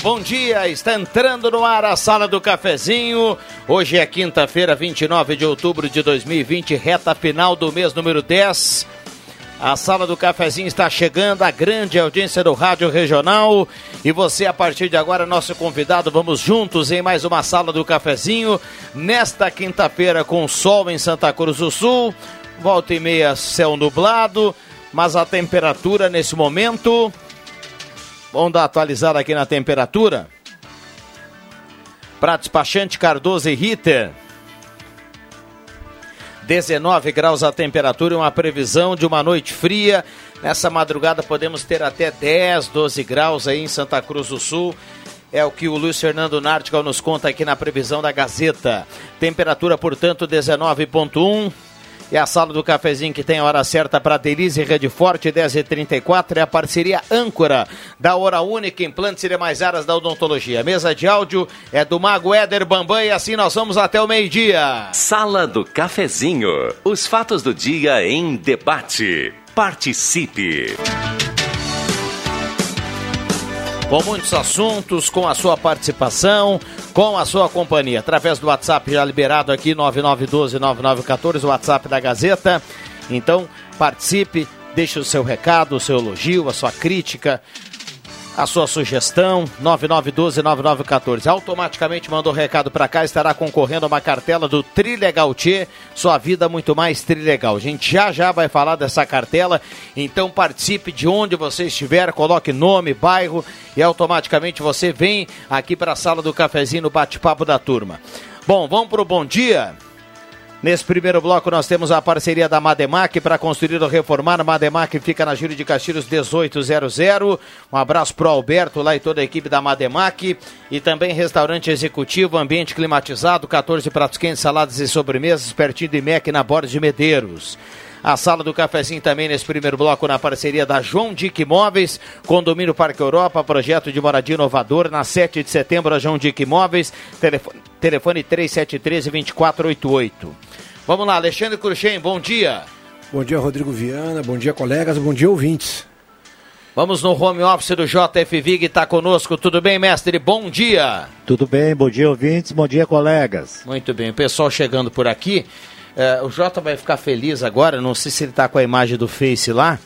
Bom dia. Está entrando no ar a Sala do Cafezinho. Hoje é quinta-feira, 29 de outubro de 2020, reta final do mês número 10. A Sala do Cafezinho está chegando, a grande audiência do Rádio Regional. E você, a partir de agora, nosso convidado. Vamos juntos em mais uma Sala do Cafezinho. Nesta quinta-feira, com sol em Santa Cruz do Sul. Volta e meia, céu nublado. Mas a temperatura nesse momento Vamos dar atualizada aqui na temperatura. Para despachante Cardoso e Ritter. 19 graus a temperatura e uma previsão de uma noite fria. Nessa madrugada podemos ter até 10, 12 graus aí em Santa Cruz do Sul. É o que o Luiz Fernando Nartigal nos conta aqui na previsão da Gazeta. Temperatura, portanto, 19,1. E a sala do cafezinho que tem a hora certa para Delize Rede Forte, 10h34, é a parceria âncora da Hora Única, implantes e demais áreas da odontologia. Mesa de áudio é do Mago Éder Bambam e assim nós vamos até o meio-dia. Sala do cafezinho. Os fatos do dia em debate. Participe com muitos assuntos, com a sua participação, com a sua companhia. Através do WhatsApp já liberado aqui, 9912-9914, o WhatsApp da Gazeta. Então, participe, deixe o seu recado, o seu elogio, a sua crítica, a sua sugestão, 9912-9914. Automaticamente mandou recado para cá, estará concorrendo a uma cartela do Trilegal T, sua vida muito mais trilegal. A gente já já vai falar dessa cartela, então participe de onde você estiver, coloque nome, bairro e automaticamente você vem aqui para a sala do cafezinho no bate-papo da turma. Bom, vamos para o bom dia. Nesse primeiro bloco nós temos a parceria da Mademac para construir ou reformar. Mademac fica na Júlio de Castilhos 1800. Um abraço pro Alberto lá e toda a equipe da Mademac. E também restaurante executivo, ambiente climatizado, 14 pratos quentes, saladas e sobremesas, pertinho do IMEC na Borda de Medeiros. A sala do cafezinho também nesse primeiro bloco na parceria da João Dick Imóveis, Condomínio Parque Europa, projeto de moradia inovador na 7 de setembro, a João Dick Imóveis, telefone, telefone 3713-2488. Vamos lá, Alexandre Cruxem, bom dia. Bom dia, Rodrigo Viana, bom dia, colegas, bom dia, ouvintes. Vamos no home office do JF Vig, está conosco. Tudo bem, mestre? Bom dia. Tudo bem, bom dia, ouvintes, bom dia, colegas. Muito bem, o pessoal chegando por aqui. Uh, o Jota vai ficar feliz agora, não sei se ele está com a imagem do Face lá,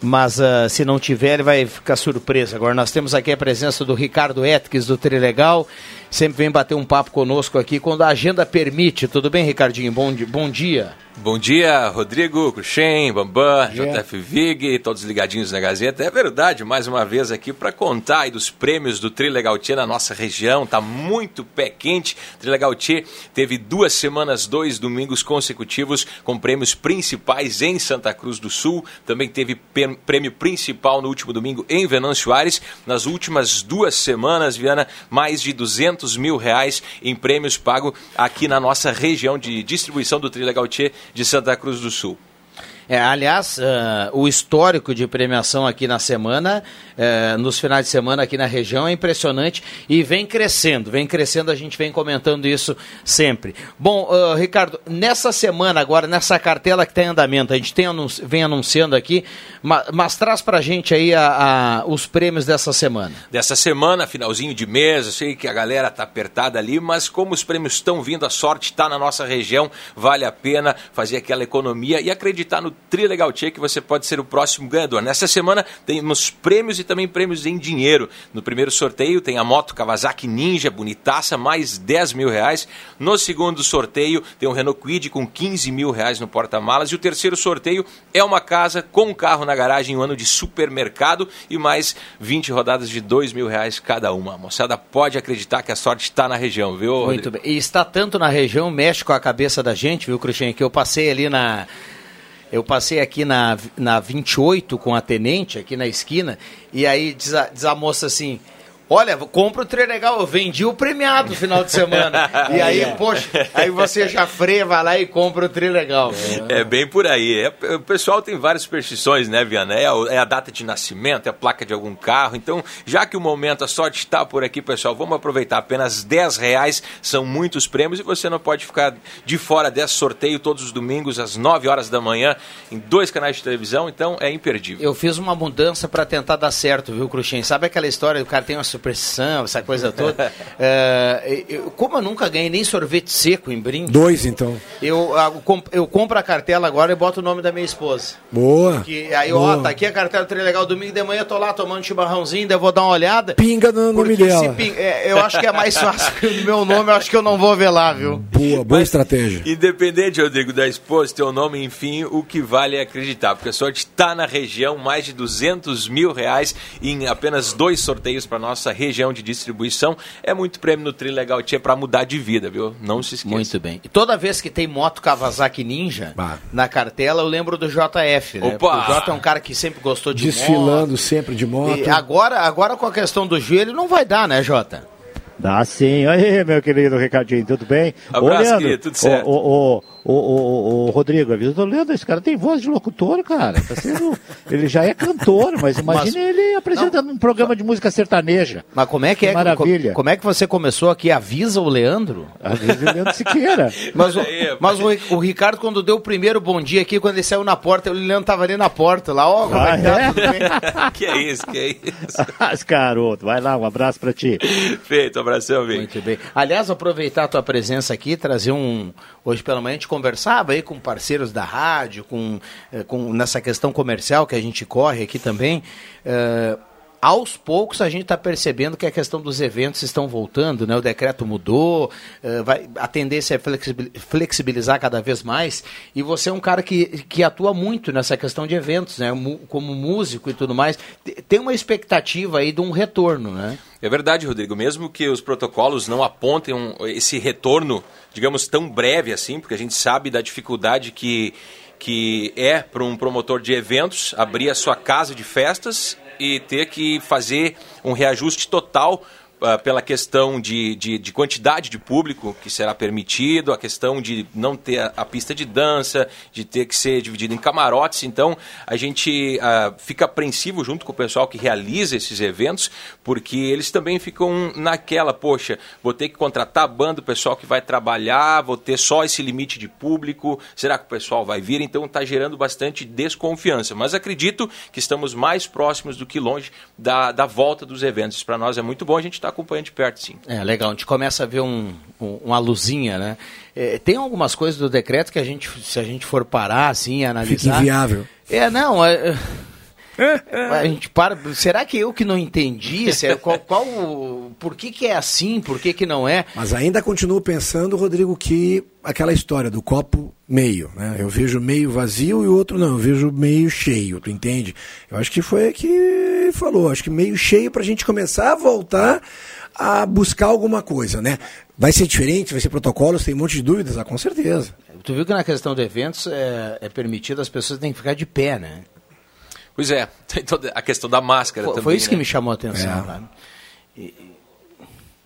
mas uh, se não tiver, ele vai ficar surpreso. Agora nós temos aqui a presença do Ricardo Etques do Trilegal, sempre vem bater um papo conosco aqui quando a agenda permite. Tudo bem, Ricardinho? Bom, bom dia. Bom dia, Rodrigo, Cruxem, Bambam, JF Vig, todos ligadinhos na Gazeta. É verdade, mais uma vez aqui para contar dos prêmios do Trilegal Tia na nossa região. Tá muito pé quente. Trilegal Tia teve duas semanas, dois domingos consecutivos com prêmios principais em Santa Cruz do Sul. Também teve prêmio principal no último domingo em Venâncio Aires. Nas últimas duas semanas, Viana, mais de 200 mil reais em prêmios pagos aqui na nossa região de distribuição do Trilegal Tia de Santa Cruz do Sul. É, aliás, uh, o histórico de premiação aqui na semana, uh, nos finais de semana aqui na região, é impressionante e vem crescendo, vem crescendo, a gente vem comentando isso sempre. Bom, uh, Ricardo, nessa semana agora, nessa cartela que está em andamento, a gente tem anunci vem anunciando aqui, mas, mas traz para a gente aí a, a, os prêmios dessa semana. Dessa semana, finalzinho de mês, eu sei que a galera está apertada ali, mas como os prêmios estão vindo, a sorte está na nossa região, vale a pena fazer aquela economia e acreditar no Trilegal Tchê que você pode ser o próximo ganhador. Nessa semana temos prêmios e também prêmios em dinheiro. No primeiro sorteio tem a moto Kawasaki Ninja, bonitaça, mais 10 mil reais. No segundo sorteio tem um Renault Quid com 15 mil reais no porta-malas. E o terceiro sorteio é uma casa com um carro na garagem, um ano de supermercado e mais 20 rodadas de 2 mil reais cada uma. A moçada pode acreditar que a sorte está na região, viu? Muito bem. E está tanto na região, mexe com a cabeça da gente, viu, Cruxem, que eu passei ali na eu passei aqui na, na 28 com a tenente, aqui na esquina, e aí diz a, diz a moça assim: Olha, compra o trem legal, eu vendi o premiado no final de semana. e aí, é. poxa, aí você já freia, vai lá e compra o trem legal. É, é bem por aí. É, o pessoal tem várias superstições, né, Viana? É a, é a, data de nascimento, é a placa de algum carro. Então, já que o momento, a sorte está por aqui, pessoal, vamos aproveitar. Apenas 10 reais são muitos prêmios e você não pode ficar de fora desse sorteio todos os domingos, às 9 horas da manhã, em dois canais de televisão. Então, é imperdível. Eu fiz uma mudança para tentar dar certo, viu, Cruxem? Sabe aquela história do cara tem uma pressão, essa coisa toda. é, eu, como eu nunca ganhei nem sorvete seco em brinde. Dois, então. Eu, eu compro a cartela agora e boto o nome da minha esposa. Boa. Que, aí, boa. ó, tá aqui a cartela do legal. Domingo de manhã eu tô lá tomando chimarrãozinho, daí eu vou dar uma olhada. Pinga no nome dela. Ping, é, eu acho que é mais fácil que o meu nome, eu acho que eu não vou ver lá, viu? Boa, boa Mas, estratégia. Independente, Rodrigo, da esposa, teu nome, enfim, o que vale é acreditar. Porque a sorte tá na região, mais de 200 mil reais em apenas dois sorteios para nossa região de distribuição, é muito prêmio no Trilegal Tia para mudar de vida, viu? Não se esqueça. Muito bem. E toda vez que tem moto Kawasaki Ninja bah. na cartela, eu lembro do JF, né? Opa! O J é um cara que sempre gostou de Desfilando moto. sempre de moto. E agora, agora com a questão do joelho, não vai dar, né, Jota? Dá sim. Aí, meu querido Ricardinho, tudo bem? Abraço, querido, tudo certo. O, o, o, o, o, o Rodrigo, avisa do Leandro, esse cara tem voz de locutor, cara. Tá sendo, ele já é cantor, mas imagine mas, ele apresentando não, um programa de música sertaneja. Mas como é que, é? Maravilha. Como é que você começou aqui? Avisa o Leandro? Avisa o Leandro Siqueira. mas o, mas o, o, Ricardo, quando deu o primeiro bom dia aqui, quando ele saiu na porta, o Leandro tava ali na porta, lá, ó, oh, ah, é? que é isso, que é isso. Mas, garoto, vai lá, um abraço pra ti. Feito, um abração, Vim. Muito bem. Aliás, aproveitar a tua presença aqui, trazer um. Hoje pela manhã a gente conversava aí com parceiros da rádio, com, eh, com nessa questão comercial que a gente corre aqui também. Uh, aos poucos a gente está percebendo que a questão dos eventos estão voltando, né? O decreto mudou, uh, vai, a tendência é flexibilizar cada vez mais. E você é um cara que, que atua muito nessa questão de eventos, né? Como músico e tudo mais. Tem uma expectativa aí de um retorno, né? É verdade, Rodrigo. Mesmo que os protocolos não apontem um, esse retorno, digamos, tão breve assim, porque a gente sabe da dificuldade que, que é para um promotor de eventos abrir a sua casa de festas e ter que fazer um reajuste total pela questão de, de, de, quantidade de público que será permitido, a questão de não ter a, a, pista de dança, de ter que ser dividido em camarotes. Então, a gente uh, fica apreensivo junto com o pessoal que realiza esses eventos, porque eles também ficam naquela, poxa, vou ter que contratar a banda, o pessoal que vai trabalhar, vou ter só esse limite de público, será que o pessoal vai vir? Então, está gerando bastante desconfiança. Mas acredito que estamos mais próximos do que longe da, da volta dos eventos. Para nós é muito bom, a gente está acompanhando de perto, sim. É, legal. A gente começa a ver um, um, uma luzinha, né? É, tem algumas coisas do decreto que a gente, se a gente for parar, assim, analisar... Fica inviável. É, não... É, a gente para. Será que eu que não entendi? Qual, qual, por que, que é assim? Por que, que não é? Mas ainda continuo pensando, Rodrigo, que aquela história do copo meio, né? Eu vejo meio vazio e o outro não, eu vejo meio cheio, tu entende? Eu acho que foi que falou, acho que meio cheio para a gente começar a voltar a buscar alguma coisa, né? Vai ser diferente, vai ser protocolos, tem um monte de dúvidas, ah, com certeza. Tu viu que na questão de eventos é, é permitido as pessoas têm que ficar de pé, né? Pois é, tem toda a questão da máscara foi, também. Foi isso né? que me chamou a atenção. É. E,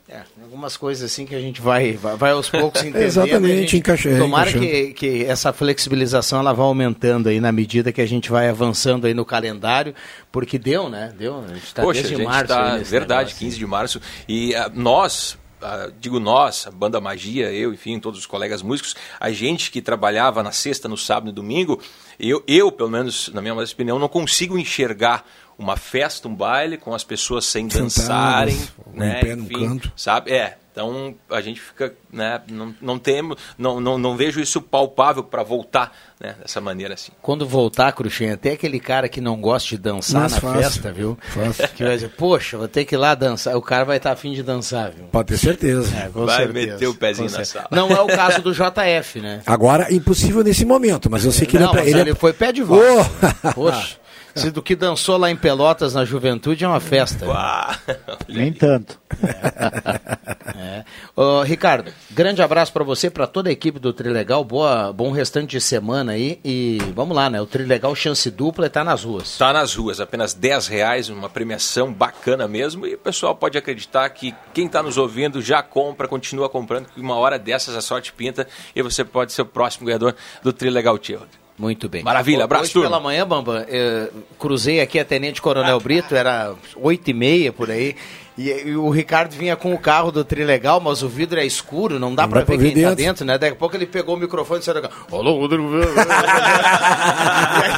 é, algumas coisas assim que a gente vai, vai, vai aos poucos entendendo. Exatamente, encaixando. Tomara que, que essa flexibilização ela vá aumentando aí na medida que a gente vai avançando aí no calendário, porque deu, né? Deu. A gente tá Poxa, desde a gente março. Tá, verdade, negócio. 15 de março. E uh, nós, Uh, digo nós, a banda Magia, eu, enfim, todos os colegas músicos, a gente que trabalhava na sexta, no sábado e no domingo, eu, eu, pelo menos, na minha opinião, não consigo enxergar uma festa, um baile, com as pessoas sem Sentadas, dançarem, um né? em pé num Enfim, canto. sabe? É. Então a gente fica, né? Não, não temo, não, não, não vejo isso palpável para voltar, né? Dessa maneira assim. Quando voltar, Cruxinha, até aquele cara que não gosta de dançar Mas na fácil. festa, viu? Fácil. Que vai dizer, poxa, vou ter que ir lá dançar. O cara vai estar afim de dançar, viu? Pode ter certeza. É, com Vai certeza, meter o pezinho com na certeza. sala. Não é o caso do JF, né? Agora, impossível nesse momento, mas eu sei que não, ele, é pra- ele, é- foi pé de volta. Oh! Poxa, se do que dançou lá em Pelotas na juventude é uma festa. Ah, Nem tanto. É. Ô, Ricardo, grande abraço pra você, pra toda a equipe do Trilegal. Boa, bom restante de semana aí. E vamos lá, né? O Trilegal chance dupla está nas ruas. Está nas ruas, apenas 10 reais, uma premiação bacana mesmo. E o pessoal pode acreditar que quem está nos ouvindo já compra, continua comprando, que uma hora dessas a sorte pinta e você pode ser o próximo ganhador do Trilegal Tia. Muito bem. Maravilha, abraço, Hoje turma. pela manhã, Bamba, eh, cruzei aqui a Tenente Coronel Brito, era oito e meia por aí. E, e o Ricardo vinha com o carro do Trilegal, mas o vidro é escuro, não dá Não pra dá ver quem tá dentro. dentro, né? Daqui a pouco ele pegou o microfone e saiu. Alô, Rodrigo. Viana."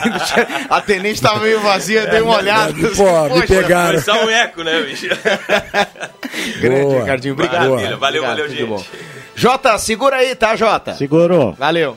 e aí, a Tenente tava meio vazia, dei uma olhada. Pô, assim, me "Poxa, pegaram. Foi só um eco, né, bicho? Grande, Boa. Ricardinho. Obrigado. Maravilha, valeu, Obrigado, valeu, gente. bom. Jota, segura aí, tá, Jota? Segurou. Valeu.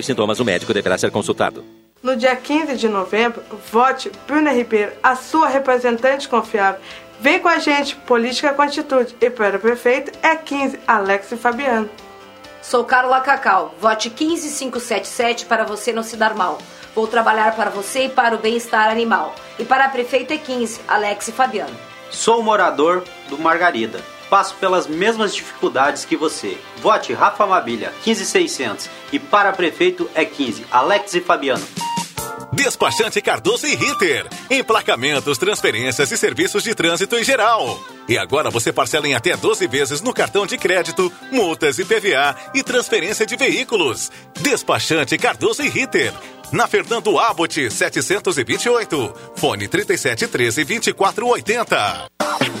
os sintomas, o médico deverá ser consultado. No dia 15 de novembro, vote Bruna Ribeiro, a sua representante confiável. Vem com a gente, política com atitude. E para o prefeito é 15, Alex e Fabiano. Sou Carla Cacau. Vote 15577 para você não se dar mal. Vou trabalhar para você e para o bem-estar animal. E para a prefeita é 15, Alex e Fabiano. Sou morador do Margarida. Passo pelas mesmas dificuldades que você. Vote Rafa Mabilha, 15600. E para prefeito é 15, Alex e Fabiano. Despachante Cardoso e Ritter. Emplacamentos, transferências e serviços de trânsito em geral. E agora você parcela em até 12 vezes no cartão de crédito, multas e PVA e transferência de veículos. Despachante Cardoso e Ritter. Na Fernando Abbott 728. Fone 3713 2480.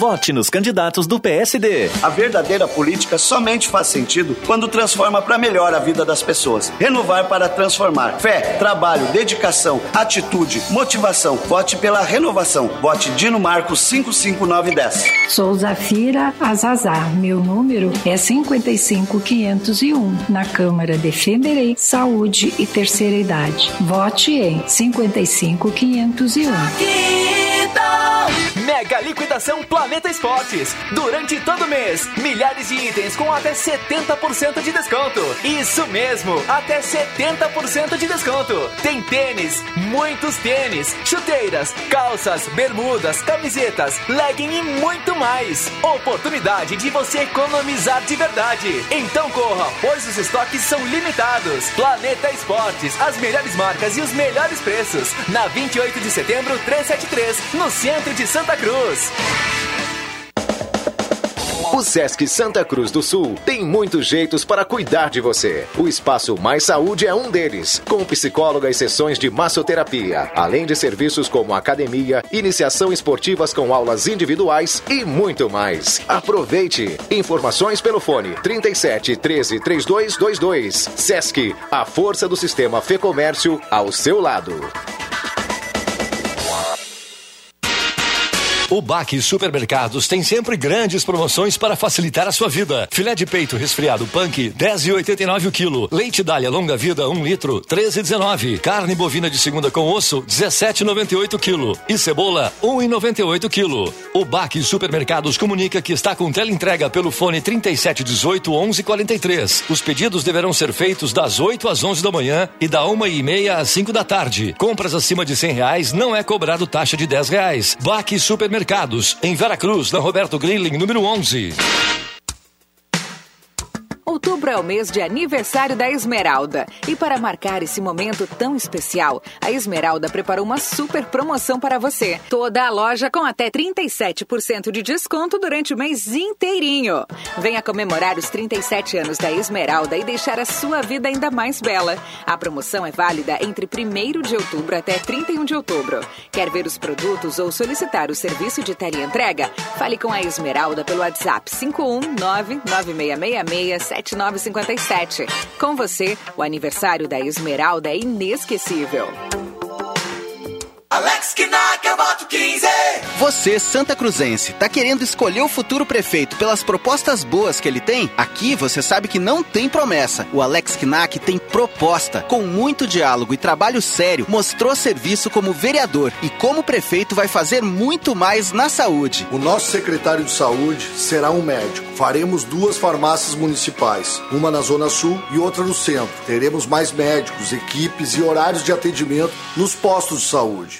Vote nos candidatos do PSD. A verdadeira política somente faz sentido quando transforma para melhor a vida das pessoas. Renovar para transformar. Fé, trabalho, dedicação, atitude, motivação. Vote pela renovação. Vote Dino Marcos 55910. Sou Zafira Azazar. Meu número é 55501. Na Câmara defenderei saúde e terceira idade. Vote em 55501. Mega liquidação Planeta Esportes. Durante todo mês, milhares de itens com até 70% de desconto. Isso mesmo, até 70% de desconto. Tem tênis, muitos tênis, chuteiras, calças, bermudas, camisetas, legging e muito mais. Oportunidade de você economizar de verdade. Então corra, pois os estoques são limitados. Planeta Esportes, as melhores marcas e os melhores preços. Na 28 de setembro 373, no centro de Santa Cruz. O Sesc Santa Cruz do Sul tem muitos jeitos para cuidar de você. O Espaço Mais Saúde é um deles, com psicóloga e sessões de massoterapia, além de serviços como academia, iniciação esportivas com aulas individuais e muito mais. Aproveite! Informações pelo fone 37 13 3222. Sesc, a força do sistema Fê Comércio ao seu lado. O Baque Supermercados tem sempre grandes promoções para facilitar a sua vida. Filé de peito resfriado Punk, 10,89 o quilo. Leite Dália longa vida, 1 litro, 13,19. Carne bovina de segunda com osso, 17,98 quilo. E cebola, 1,98 quilo. O Baque Supermercados comunica que está com teleentrega pelo fone 3718 1143. Os pedidos deverão ser feitos das 8 às 11 da manhã e da 1 e meia às 5 da tarde. Compras acima de 100 reais não é cobrado taxa de 10 reais. Baque Supermercados, em Veracruz, na Roberto Grilling, número 11. Outubro é o mês de aniversário da Esmeralda. E para marcar esse momento tão especial, a Esmeralda preparou uma super promoção para você. Toda a loja com até 37% de desconto durante o mês inteirinho. Venha comemorar os 37 anos da Esmeralda e deixar a sua vida ainda mais bela. A promoção é válida entre 1 de outubro até 31 de outubro. Quer ver os produtos ou solicitar o serviço de entrega? Fale com a Esmeralda pelo WhatsApp 519 9666 7957. Com você, o aniversário da Esmeralda é inesquecível. Alex eu voto 15. Você, Santa Cruzense, tá querendo escolher o futuro prefeito pelas propostas boas que ele tem? Aqui você sabe que não tem promessa. O Alex Knack tem proposta. Com muito diálogo e trabalho sério, mostrou serviço como vereador e como prefeito vai fazer muito mais na saúde. O nosso secretário de saúde será um médico. Faremos duas farmácias municipais, uma na Zona Sul e outra no centro. Teremos mais médicos, equipes e horários de atendimento nos postos de saúde.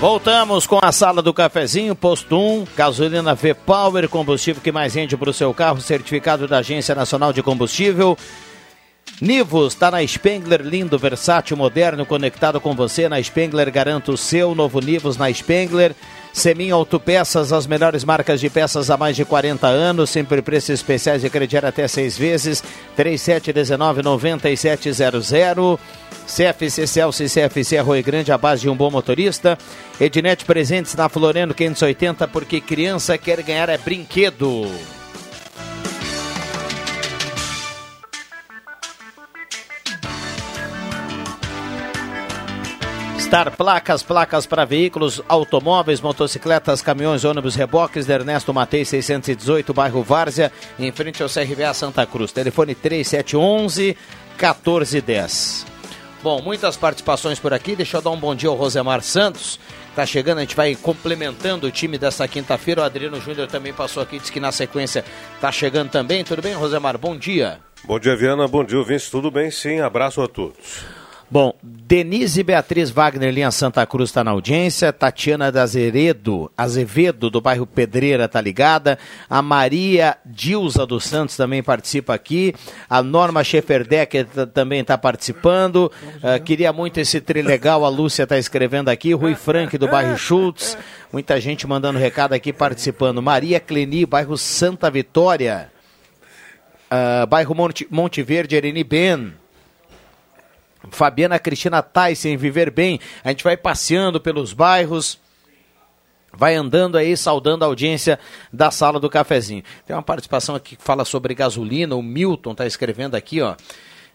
Voltamos com a sala do cafezinho, posto 1, gasolina V-Power, combustível que mais rende para o seu carro, certificado da Agência Nacional de Combustível. Nivus está na Spengler, lindo, versátil, moderno, conectado com você. Na Spengler, garanta o seu novo Nivus na Spengler. Semin Autopeças, as melhores marcas de peças há mais de 40 anos, sempre preços especiais de crediar até seis vezes. 3719-9700. CFC Celso e CFC Arroio Grande, a base de um bom motorista. Ednet presentes na Floriano 580, porque criança quer ganhar é brinquedo. Star Placas, placas para veículos, automóveis, motocicletas, caminhões, ônibus, reboques, de Ernesto Matei 618, bairro Várzea, em frente ao CRVA Santa Cruz. Telefone 3711 1410. Bom, muitas participações por aqui. Deixa eu dar um bom dia ao Rosemar Santos. Tá chegando, a gente vai complementando o time desta quinta-feira. O Adriano Júnior também passou aqui, disse que na sequência tá chegando também. Tudo bem, Rosemar? Bom dia. Bom dia, Viana. Bom dia, ouvintes. Tudo bem? Sim, abraço a todos. Bom, Denise Beatriz Wagner, linha Santa Cruz, está na audiência. Tatiana da Azevedo, Azevedo, do bairro Pedreira, está ligada. A Maria Dilza dos Santos também participa aqui. A Norma Schefferdecker também está participando. Uh, queria muito esse trilegal, a Lúcia está escrevendo aqui. Rui Frank, do bairro Schultz. Muita gente mandando recado aqui, participando. Maria Cleni, bairro Santa Vitória. Uh, bairro Monte, Monte Verde, Ereni Ben. Fabiana Cristina Tyson, Viver Bem. A gente vai passeando pelos bairros. Vai andando aí, saudando a audiência da sala do cafezinho. Tem uma participação aqui que fala sobre gasolina. O Milton está escrevendo aqui, ó.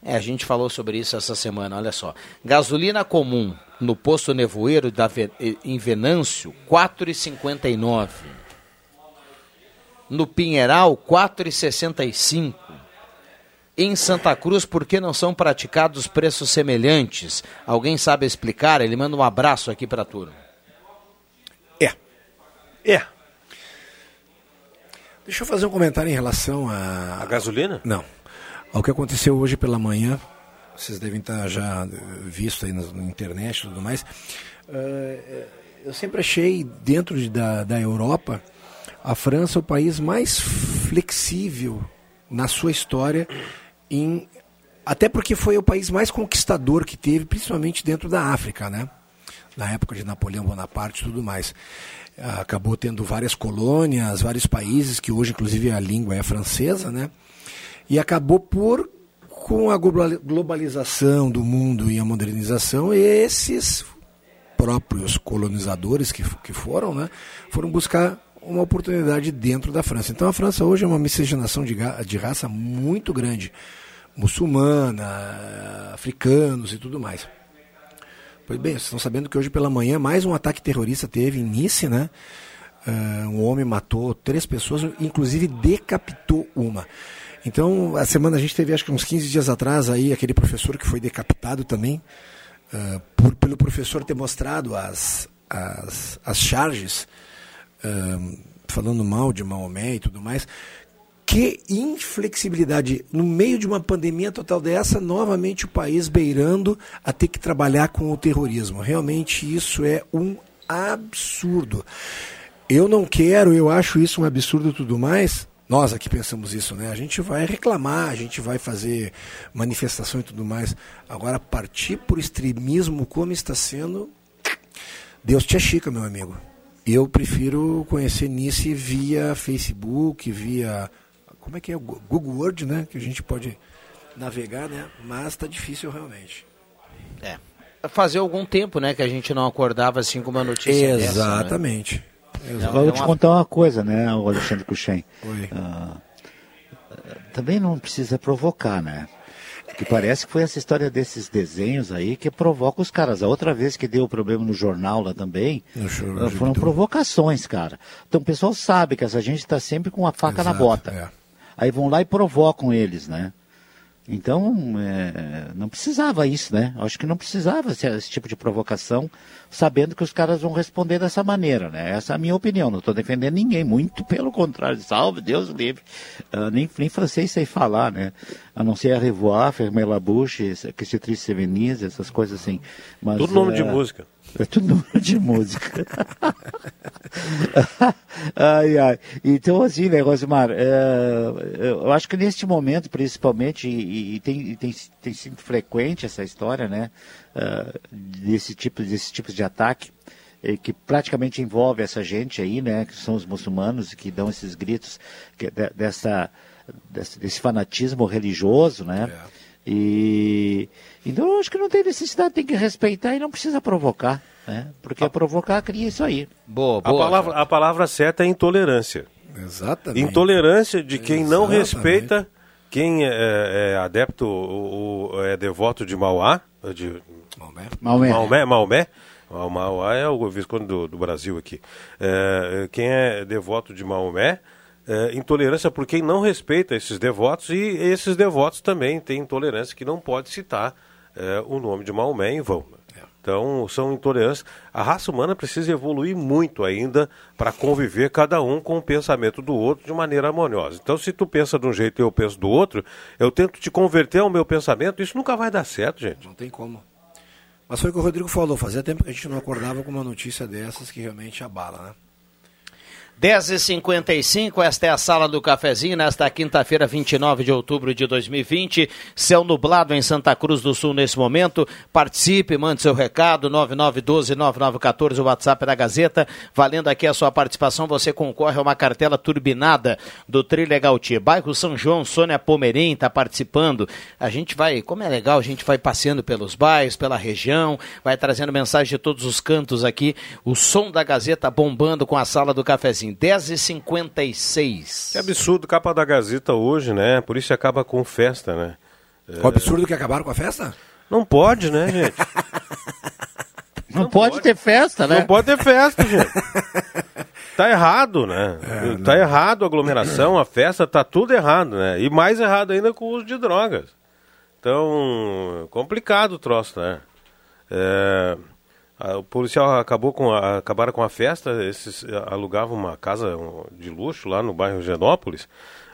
É, a gente falou sobre isso essa semana, olha só. Gasolina comum no posto Nevoeiro da, em Venâncio, R$ 4,59. No Pinheiral, R$ 4,65 em Santa Cruz, por que não são praticados preços semelhantes? Alguém sabe explicar? Ele manda um abraço aqui para a turma. É. É. Deixa eu fazer um comentário em relação a. A gasolina? Não. Ao que aconteceu hoje pela manhã. Vocês devem estar já visto aí na, internet e tudo mais. Uh, eu sempre achei, dentro de, da, da Europa, a França o país mais flexível na sua história em até porque foi o país mais conquistador que teve, principalmente dentro da África, né? na época de Napoleão Bonaparte e tudo mais. Acabou tendo várias colônias, vários países, que hoje, inclusive, a língua é francesa, né? E acabou por, com a globa- globalização do mundo e a modernização, esses próprios colonizadores que, que foram, né, foram buscar uma oportunidade dentro da França. Então a França hoje é uma miscigenação de, de raça muito grande, muçulmana, africanos e tudo mais. Pois bem, vocês estão sabendo que hoje pela manhã mais um ataque terrorista teve em Nice, né? Ah, um homem matou três pessoas, inclusive decapitou uma. Então, a semana a gente teve, acho que uns 15 dias atrás, aí aquele professor que foi decapitado também, ah, por, pelo professor ter mostrado as, as, as charges, ah, falando mal de Maomé e tudo mais. Que inflexibilidade. No meio de uma pandemia total dessa, novamente o país beirando a ter que trabalhar com o terrorismo. Realmente isso é um absurdo. Eu não quero, eu acho isso um absurdo e tudo mais. Nós aqui pensamos isso, né? A gente vai reclamar, a gente vai fazer manifestação e tudo mais. Agora, partir por extremismo como está sendo, Deus te achica, meu amigo. Eu prefiro conhecer Nice via Facebook, via. Como é que é? Gu- Google Word, né? Que a gente pode navegar, né? Mas tá difícil realmente. É. Fazia algum tempo, né, que a gente não acordava assim com uma notícia dessa, né? Exatamente. Agora eu vou te contar uma coisa, né, o Alexandre Cuxem. Oi. Ah, também não precisa provocar, né? Que parece que foi essa história desses desenhos aí que provoca os caras. A outra vez que deu problema no jornal lá também, ah, foram provocações, cara. Então o pessoal sabe que essa gente está sempre com a faca na Exato, bota. é. Aí vão lá e provocam eles, né? Então, é, não precisava isso, né? Acho que não precisava esse, esse tipo de provocação, sabendo que os caras vão responder dessa maneira, né? Essa é a minha opinião, não estou defendendo ninguém, muito pelo contrário, salve Deus livre. Ah, nem, nem francês sei falar, né? A não ser a revoar, fermer la bouche, que se triste se venise, essas coisas assim. Mas, Tudo nome de é, música. É tudo de música. ai, ai. Então, assim, né, Rosimar, é, eu acho que neste momento, principalmente, e, e tem, e tem, tem sido frequente essa história, né, é, desse tipo, desses tipos de ataque, que praticamente envolve essa gente aí, né, que são os muçulmanos, que dão esses gritos que, de- dessa, desse, desse fanatismo religioso, né, e então eu acho que não tem necessidade, tem que respeitar e não precisa provocar, né? Porque provocar cria isso aí. Boa, A palavra, a palavra certa é intolerância. Exatamente. Intolerância de quem não Exatamente. respeita, quem é, é adepto ou, ou é devoto de Mauá, de Maomé. Maomé. Maomé, Maomé. O Mauá é o Visconde do, do Brasil aqui. É, quem é devoto de Maomé, é, intolerância por quem não respeita esses devotos e esses devotos também têm intolerância que não pode citar é, o nome de Maomé em vão. Então, são intolerâncias. A raça humana precisa evoluir muito ainda para conviver cada um com o pensamento do outro de maneira harmoniosa. Então, se tu pensa de um jeito e eu penso do outro, eu tento te converter ao meu pensamento, isso nunca vai dar certo, gente. Não tem como. Mas foi o que o Rodrigo falou, fazia tempo que a gente não acordava com uma notícia dessas que realmente abala, né? 10h55, esta é a sala do cafezinho, nesta quinta-feira, 29 de outubro de 2020. Céu nublado em Santa Cruz do Sul nesse momento. Participe, mande seu recado, 9912-9914, o WhatsApp da Gazeta. Valendo aqui a sua participação, você concorre a uma cartela turbinada do Trilegal Tia. Bairro São João, Sônia Pomerim está participando. A gente vai, como é legal, a gente vai passeando pelos bairros, pela região, vai trazendo mensagem de todos os cantos aqui. O som da Gazeta bombando com a sala do cafezinho. 10h56. Que absurdo, capa da Gazeta hoje, né? Por isso acaba com festa, né? O absurdo que acabaram com a festa? Não pode, né, gente? Não, pode, ter festa, né? Não pode ter festa, gente. Tá errado, né? É, tá errado a aglomeração, a festa, tá tudo errado, né? E mais errado ainda com o uso de drogas. Então, complicado o troço, né? É, a- o policial acabou com a, acabaram com a festa, esses eh, alugavam uma casa de luxo lá no bairro Genópolis.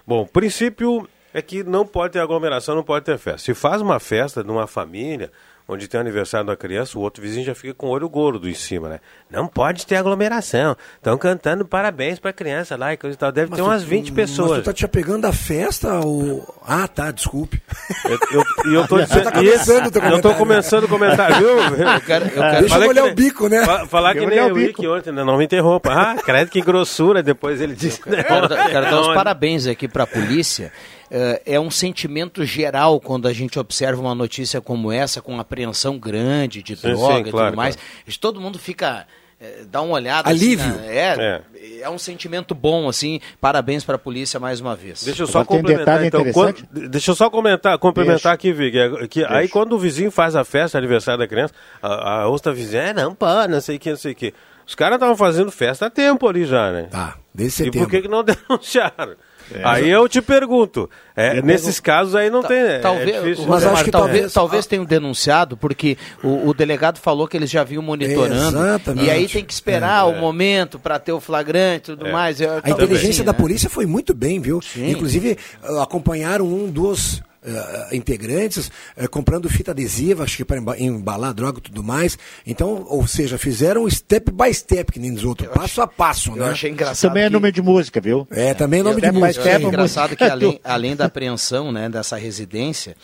Bom, princípio é que não pode ter aglomeração, não pode ter festa. Se faz uma festa numa família, onde tem o aniversário da criança, o outro vizinho já fica com o olho gordo em cima, né? Não pode ter aglomeração. Estão cantando parabéns pra criança lá e coisa e tal. Deve ter tu- umas 20 Mas pessoas. tu tá te apegando à festa ou... Ah, tá, desculpe. Eu, eu, e eu tô Você dizendo. tá começando o teu eu tô comentário. começando o comentário, viu? Eu quero- eu quero- Deixa eu que o bico, né? fa- Falar que Eu nem o. Rick ontem, né? Não me interrompa. Ah, credo que grossura. Depois ele disse. Quero, dar- quero dar os parabéns aqui para a polícia. Eh, é um sentimento geral quando a gente observa uma notícia como essa, com apreensão grande de Sim, droga sim, e claro, tudo mais. Todo mundo fica. eh, dá uma olhada. Alívio. Assim, né? é, é. um sentimento bom, assim. Parabéns para a polícia mais uma vez. Deixa eu só complementar, então. Quando, deixa eu só comentar, complementar aqui, Vig. é Que aí quando o vizinho faz a festa, aniversário da criança, a, a outra vizinha, é, não, pá, não sei o que, não sei o que. Os caras estavam fazendo festa há tempo ali já, né? Tá, desde E setembro. por que, que não denunciaram? É. Aí eu te pergunto, é, Eu nesses pergunto- casos aí não tem, é, talvez, é mas né? acho que talvez, talvez tenham denunciado, porque o, o delegado falou que eles já vinham monitorando. Exatamente. E aí tem que esperar É. o momento para ter o flagrante e tudo É. mais. Eu- A inteligência sim, da né? polícia foi muito bem, viu? Inclusive, ah, acompanharam um dos ah, integrantes ah, comprando fita adesiva, acho que para emba- embalar droga e tudo mais. Então, ou seja, fizeram step by step, que nem diz outro, passo a passo, eu né? achei engraçado Também é que- nome de música, viu? É, também é nome de música. Eu achei step, engraçado que além, além da apreensão né, dessa residência,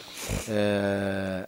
é,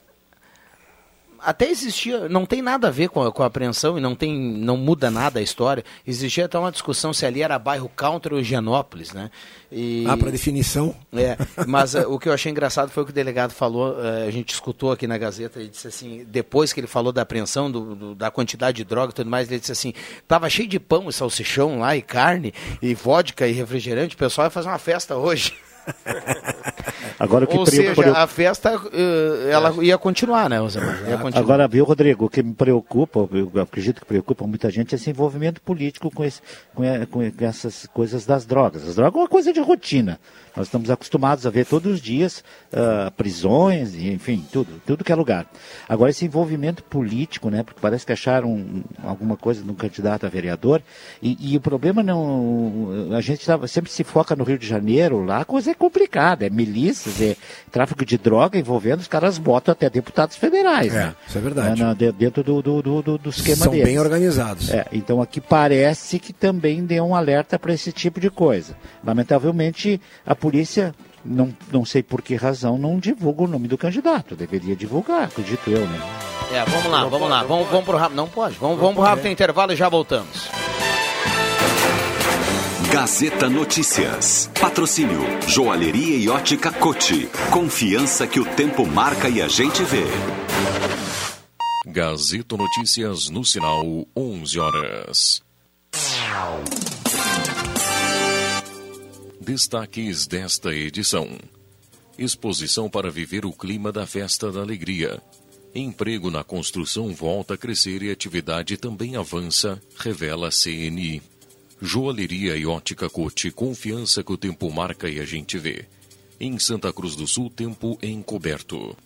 até existia, não tem nada a ver com a, com a apreensão e não tem, não muda nada a história. Existia até uma discussão se ali era bairro Country ou Higienópolis, né? E, Ah, para definição. é, mas eh, o que eu achei engraçado foi o que o delegado falou, eh, a gente escutou aqui na Gazeta, ele disse assim, depois que ele falou da apreensão, do, do- da quantidade de droga e tudo mais, ele disse assim, tava cheio de pão e salsichão lá, e carne, e vodka e refrigerante, o pessoal vai fazer uma festa hoje. Agora o que Ou pre- seja, pre- a festa, eh, ela ia continuar, né. Agora, viu, Rodrigo, o que me preocupa, eu acredito que preocupa muita gente, é esse envolvimento político com, esse- com com- essas coisas das drogas. As drogas é uma coisa de rotina. Nós estamos acostumados a ver todos os dias ah, prisões, enfim, tudo, tudo que é lugar. Agora, esse envolvimento político, né, porque parece que acharam um- alguma coisa um candidato a vereador, e, e o problema não. A gente tava- sempre se foca no Rio de Janeiro, lá a coisa é complicada, é milícias, é tráfico de droga envolvendo, os caras botam até deputados federais. É, né? isso é verdade. Na- na- de- dentro do, do, do, do- do esquema São deles. bem organizados. É, então aqui parece que também deu um alerta para esse tipo de coisa. Lamentavelmente, a polícia, não, não sei por que razão, não divulga o nome do candidato. Deveria divulgar, acredito eu, né? É, vamos lá, vamos lá, vamos, vamos pro rápido, não pode, vamos, vamos pro rápido intervalo e já voltamos. Gazeta Notícias. Patrocínio Joalheria e Ótica Cote. Confiança que o tempo marca e a gente vê. Gazeta Notícias no sinal 11 horas. Destaques desta edição: Exposição para viver o clima da festa da alegria. Emprego na construção volta a crescer e atividade também avança, revela a CNI. Joalheria e ótica Cote, confiança que o tempo marca e a gente vê. Em Santa Cruz do Sul, tempo encoberto.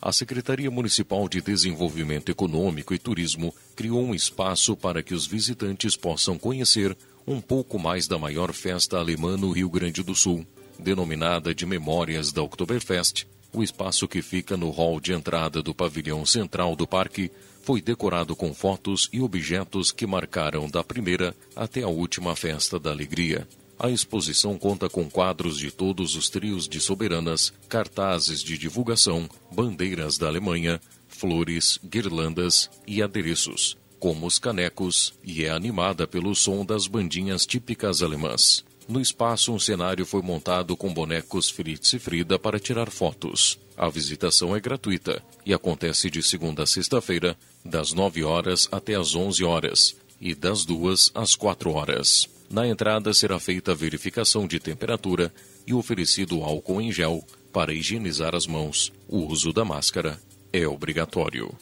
A Secretaria Municipal de Desenvolvimento Econômico e Turismo criou um espaço para que os visitantes possam conhecer um pouco mais da maior festa alemã no Rio Grande do Sul. Denominada de Memórias da Oktoberfest, o espaço que fica no hall de entrada do pavilhão central do parque foi decorado com fotos e objetos que marcaram da primeira até a última festa da alegria. A exposição conta com quadros de todos os trios de soberanas, cartazes de divulgação, bandeiras da Alemanha, flores, guirlandas e adereços, como os canecos, e é animada pelo som das bandinhas típicas alemãs. No espaço, um cenário foi montado com bonecos Fritz e Frida para tirar fotos. A visitação é gratuita e acontece de segunda a sexta-feira, das 9 horas até as 11 horas e das 2 às 4 horas. Na entrada será feita a verificação de temperatura e oferecido álcool em gel para higienizar as mãos. O uso da máscara é obrigatório.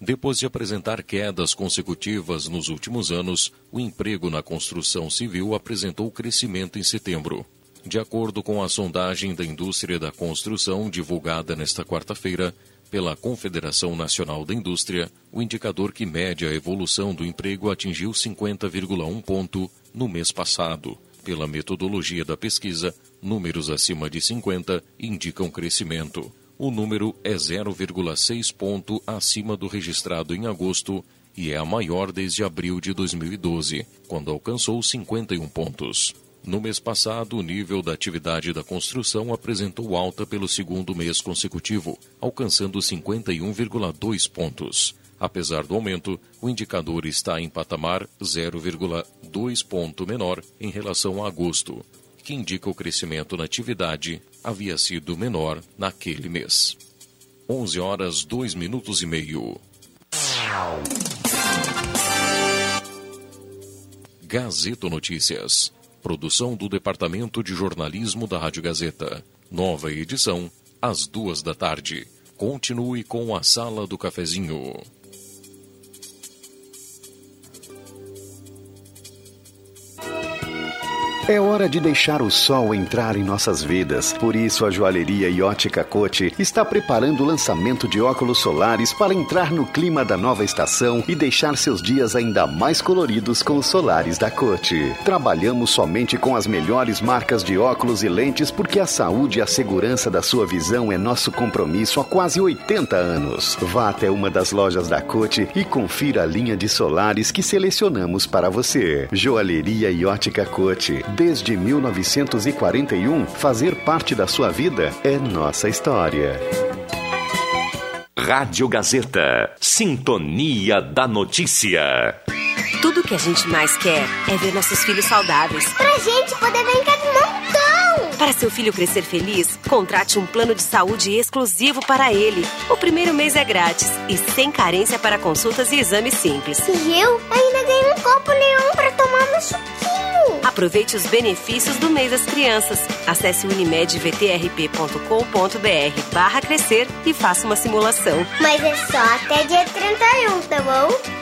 Depois de apresentar quedas consecutivas nos últimos anos, o emprego na construção civil apresentou crescimento em setembro. De acordo com a sondagem da indústria da construção divulgada nesta quarta-feira pela Confederação Nacional da Indústria, o indicador que mede a evolução do emprego atingiu 50,1 ponto no mês passado. Pela metodologia da pesquisa, números acima de 50 indicam crescimento. o número é 0,6 ponto acima do registrado em agosto e é a maior desde abril de 2012, quando alcançou 51 pontos. No mês passado, o nível da atividade da construção apresentou alta pelo segundo mês consecutivo, alcançando 51,2 pontos. Apesar do aumento, o indicador está em patamar 0,2 ponto menor em relação a agosto, que indica o crescimento na atividade havia sido menor naquele mês. 11 horas 2 minutos e meio. Gazeta Notícias. Produção do Departamento de Jornalismo da Rádio Gazeta. Nova edição, às duas da tarde. Continue com a Sala do Cafezinho. É hora de deixar o sol entrar em nossas vidas. Por isso, a joalheria e ótica Cote está preparando o lançamento de óculos solares para entrar no clima da nova estação e deixar seus dias ainda mais coloridos com os solares da Cote. Trabalhamos somente com as melhores marcas de óculos e lentes porque a saúde e a segurança da sua visão é nosso compromisso há quase 80 anos. Vá até uma das lojas da Cote e confira a linha de solares que selecionamos para você. Joalheria e ótica Cote desde 1941, fazer parte da sua vida é nossa história. Rádio Gazeta. Sintonia da Notícia. Tudo que a gente mais quer é ver nossos filhos saudáveis. Pra gente poder brincar de montão! Para seu filho crescer feliz, contrate um plano de saúde exclusivo para ele. O primeiro mês é grátis e sem carência para consultas e exames simples. E eu ainda ganhei um copo leão para tomar no suquinho. Aproveite os benefícios do mês das crianças. Acesse unimedvtrp.com.br barra crescer e faça uma simulação. Mas é só até dia 31, tá bom?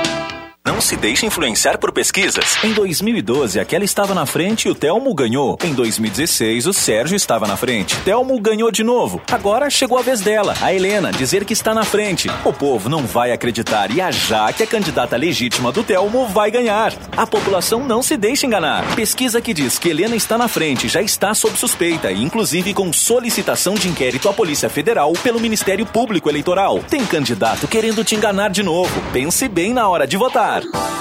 Não se deixe influenciar por pesquisas. Em 2012, aquela estava na frente e o Telmo ganhou. Em 2016, o Sérgio estava na frente. Telmo ganhou de novo. Agora chegou a vez dela, a Helena, dizer que está na frente. O povo não vai acreditar e a Jaque, a candidata legítima do Telmo, vai ganhar. A população não se deixa enganar. Pesquisa que diz que Helena está na frente já está sob suspeita, inclusive com solicitação de inquérito à Polícia Federal pelo Ministério Público Eleitoral. Tem candidato querendo te enganar de novo. Pense bem na hora de votar.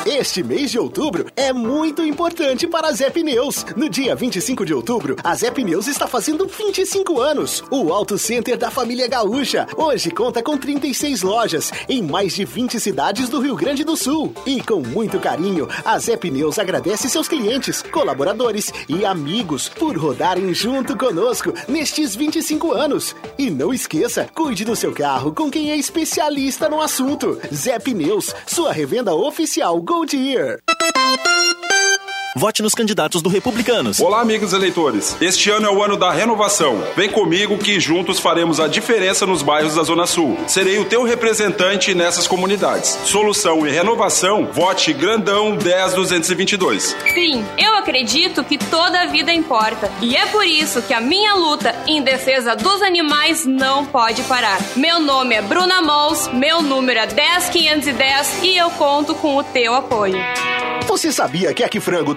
Este mês de outubro é muito importante para a Zé Pneus. No dia 25 de outubro, a Zé Pneus está fazendo 25 anos. O Auto Center da família Gaúcha. Hoje conta com 36 lojas em mais de 20 cidades do Rio Grande do Sul. E com muito carinho, a Zé Pneus agradece seus clientes, colaboradores e amigos por rodarem junto conosco nestes 25 anos. E não esqueça, cuide do seu carro com quem é especialista no assunto. Zé Pneus, sua revenda oficial 小公鸡 Vote nos candidatos do Republicanos. Olá, amigos eleitores. Este ano é o ano da renovação. Vem comigo que juntos faremos a diferença nos bairros da Zona Sul. Serei o teu representante nessas comunidades. Solução e renovação, vote Grandão 10222. Sim, eu acredito que toda a vida importa. E é por isso que a minha luta em defesa dos animais não pode parar. Meu nome é Bruna Mols, meu número é 10510 e eu conto com o teu apoio. Você sabia que a Que Frango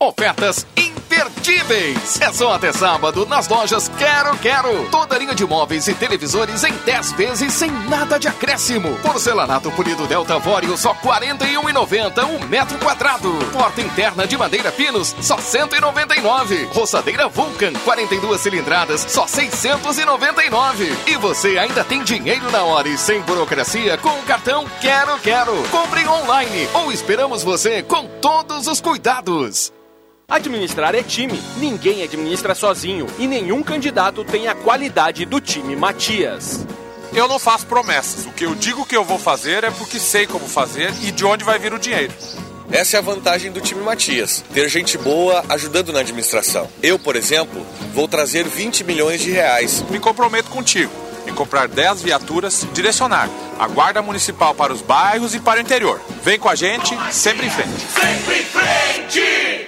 Ofertas imperdíveis. É só até sábado nas lojas Quero Quero. Toda linha de móveis e televisores em 10 vezes sem nada de acréscimo. Porcelanato polido Delta Vório só R$ 41,90 um metro quadrado. Porta interna de madeira pinos só R$ 199. Roçadeira Vulcan 42 cilindradas só R$ 699. E você ainda tem dinheiro na hora e sem burocracia com o cartão Quero Quero. Compre online ou esperamos você com todos os cuidados. Administrar é time, ninguém administra sozinho e nenhum candidato tem a qualidade do time Matias. Eu não faço promessas. O que eu digo que eu vou fazer é porque sei como fazer e de onde vai vir o dinheiro. Essa é a vantagem do time Matias, ter gente boa ajudando na administração. Eu, por exemplo, vou trazer 20 milhões de reais. Me comprometo contigo em comprar 10 viaturas, direcionar a Guarda Municipal para os bairros e para o interior. Vem com a gente, sempre em frente. Sempre em frente!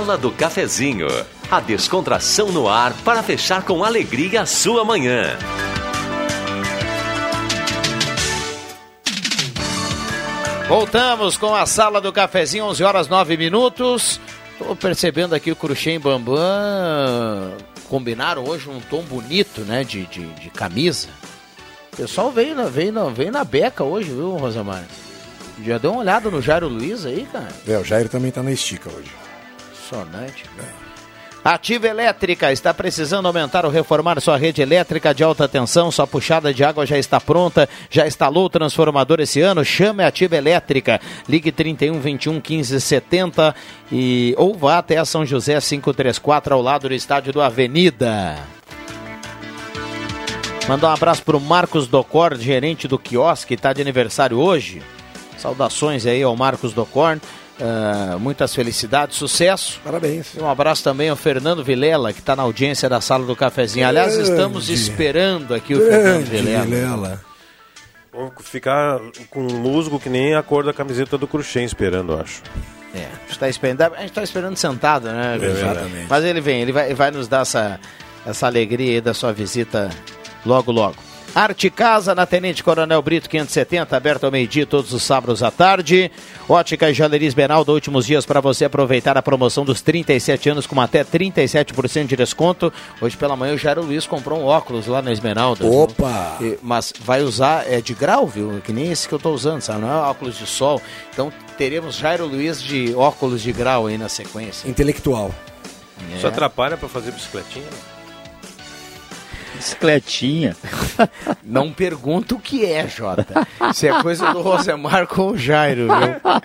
Sala do Cafezinho. A descontração no ar para fechar com alegria a sua manhã. Voltamos com a sala do cafezinho, 11 horas 9 minutos. Estou percebendo aqui o Cruxem e Bambam combinaram hoje um tom bonito, né, de, de, de camisa. O pessoal veio na, veio, na, veio na beca hoje, viu, Rosamar? Já deu uma olhada no Jairo Luiz aí, cara? É, o Jairo também tá na estica hoje. Impressionante, cara. Ativa Elétrica está precisando aumentar ou reformar sua rede elétrica de alta tensão. Sua puxada de água já está pronta. Já instalou o transformador esse ano? Chame a Ativa Elétrica. Ligue 31 21 15 70 e ou vá até a São José 534 ao lado do estádio do Avenida. Mandar um abraço para o Marcos Docorn, gerente do quiosque, que está de aniversário hoje. Saudações aí ao Marcos Docorn. Uh, muitas felicidades, sucesso. Parabéns. E um abraço também ao Fernando Vilela, que está na audiência da sala do cafezinho. Aliás, Grande. estamos esperando aqui o Fernando Vilela. Vilela. Vamos ficar com um musgo que nem a cor da camiseta do Cruxem esperando, eu acho. É, a gente está esperando, a gente tá esperando sentado, né? Vilela? Exatamente. Mas ele vem, ele vai, vai nos dar essa, essa alegria aí da sua visita logo, logo. Arte Casa, na Tenente Coronel Brito 570, aberto ao meio-dia todos os sábados à tarde. Ótica e Joalheria Esmeralda, últimos dias para você aproveitar a promoção dos 37 anos com até 37% de desconto. Hoje pela manhã o Jairo Luiz comprou um óculos lá na Esmeralda. Opa! E- Mas vai usar, é de grau, viu? Que nem esse que eu estou usando, sabe? Não é óculos de sol. Então teremos Jairo Luiz de óculos de grau aí na sequência. Intelectual. Isso atrapalha para fazer bicicletinha? Bicicletinha. Não pergunta o que é, Jota. Isso é coisa do Rosemar com o Jairo, viu?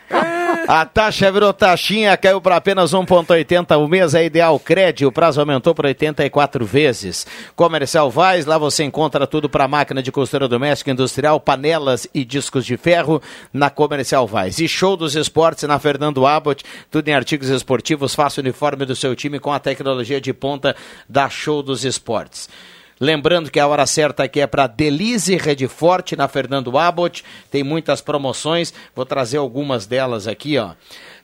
A taxa virou taxinha, caiu para apenas 1,80 o mês. É ideal crédito, o prazo aumentou para 84 vezes. Comercial Vaz, lá você encontra tudo para máquina de costura doméstica industrial, panelas e discos de ferro na Comercial Vaz. E show dos esportes na Fernando Abbott, tudo em artigos esportivos. Faça o uniforme do seu time com a tecnologia de ponta da Show dos Esportes. Lembrando que a hora certa aqui é para Delize Rede Forte na Fernando Abbott. Tem muitas promoções, vou trazer algumas delas aqui, ó.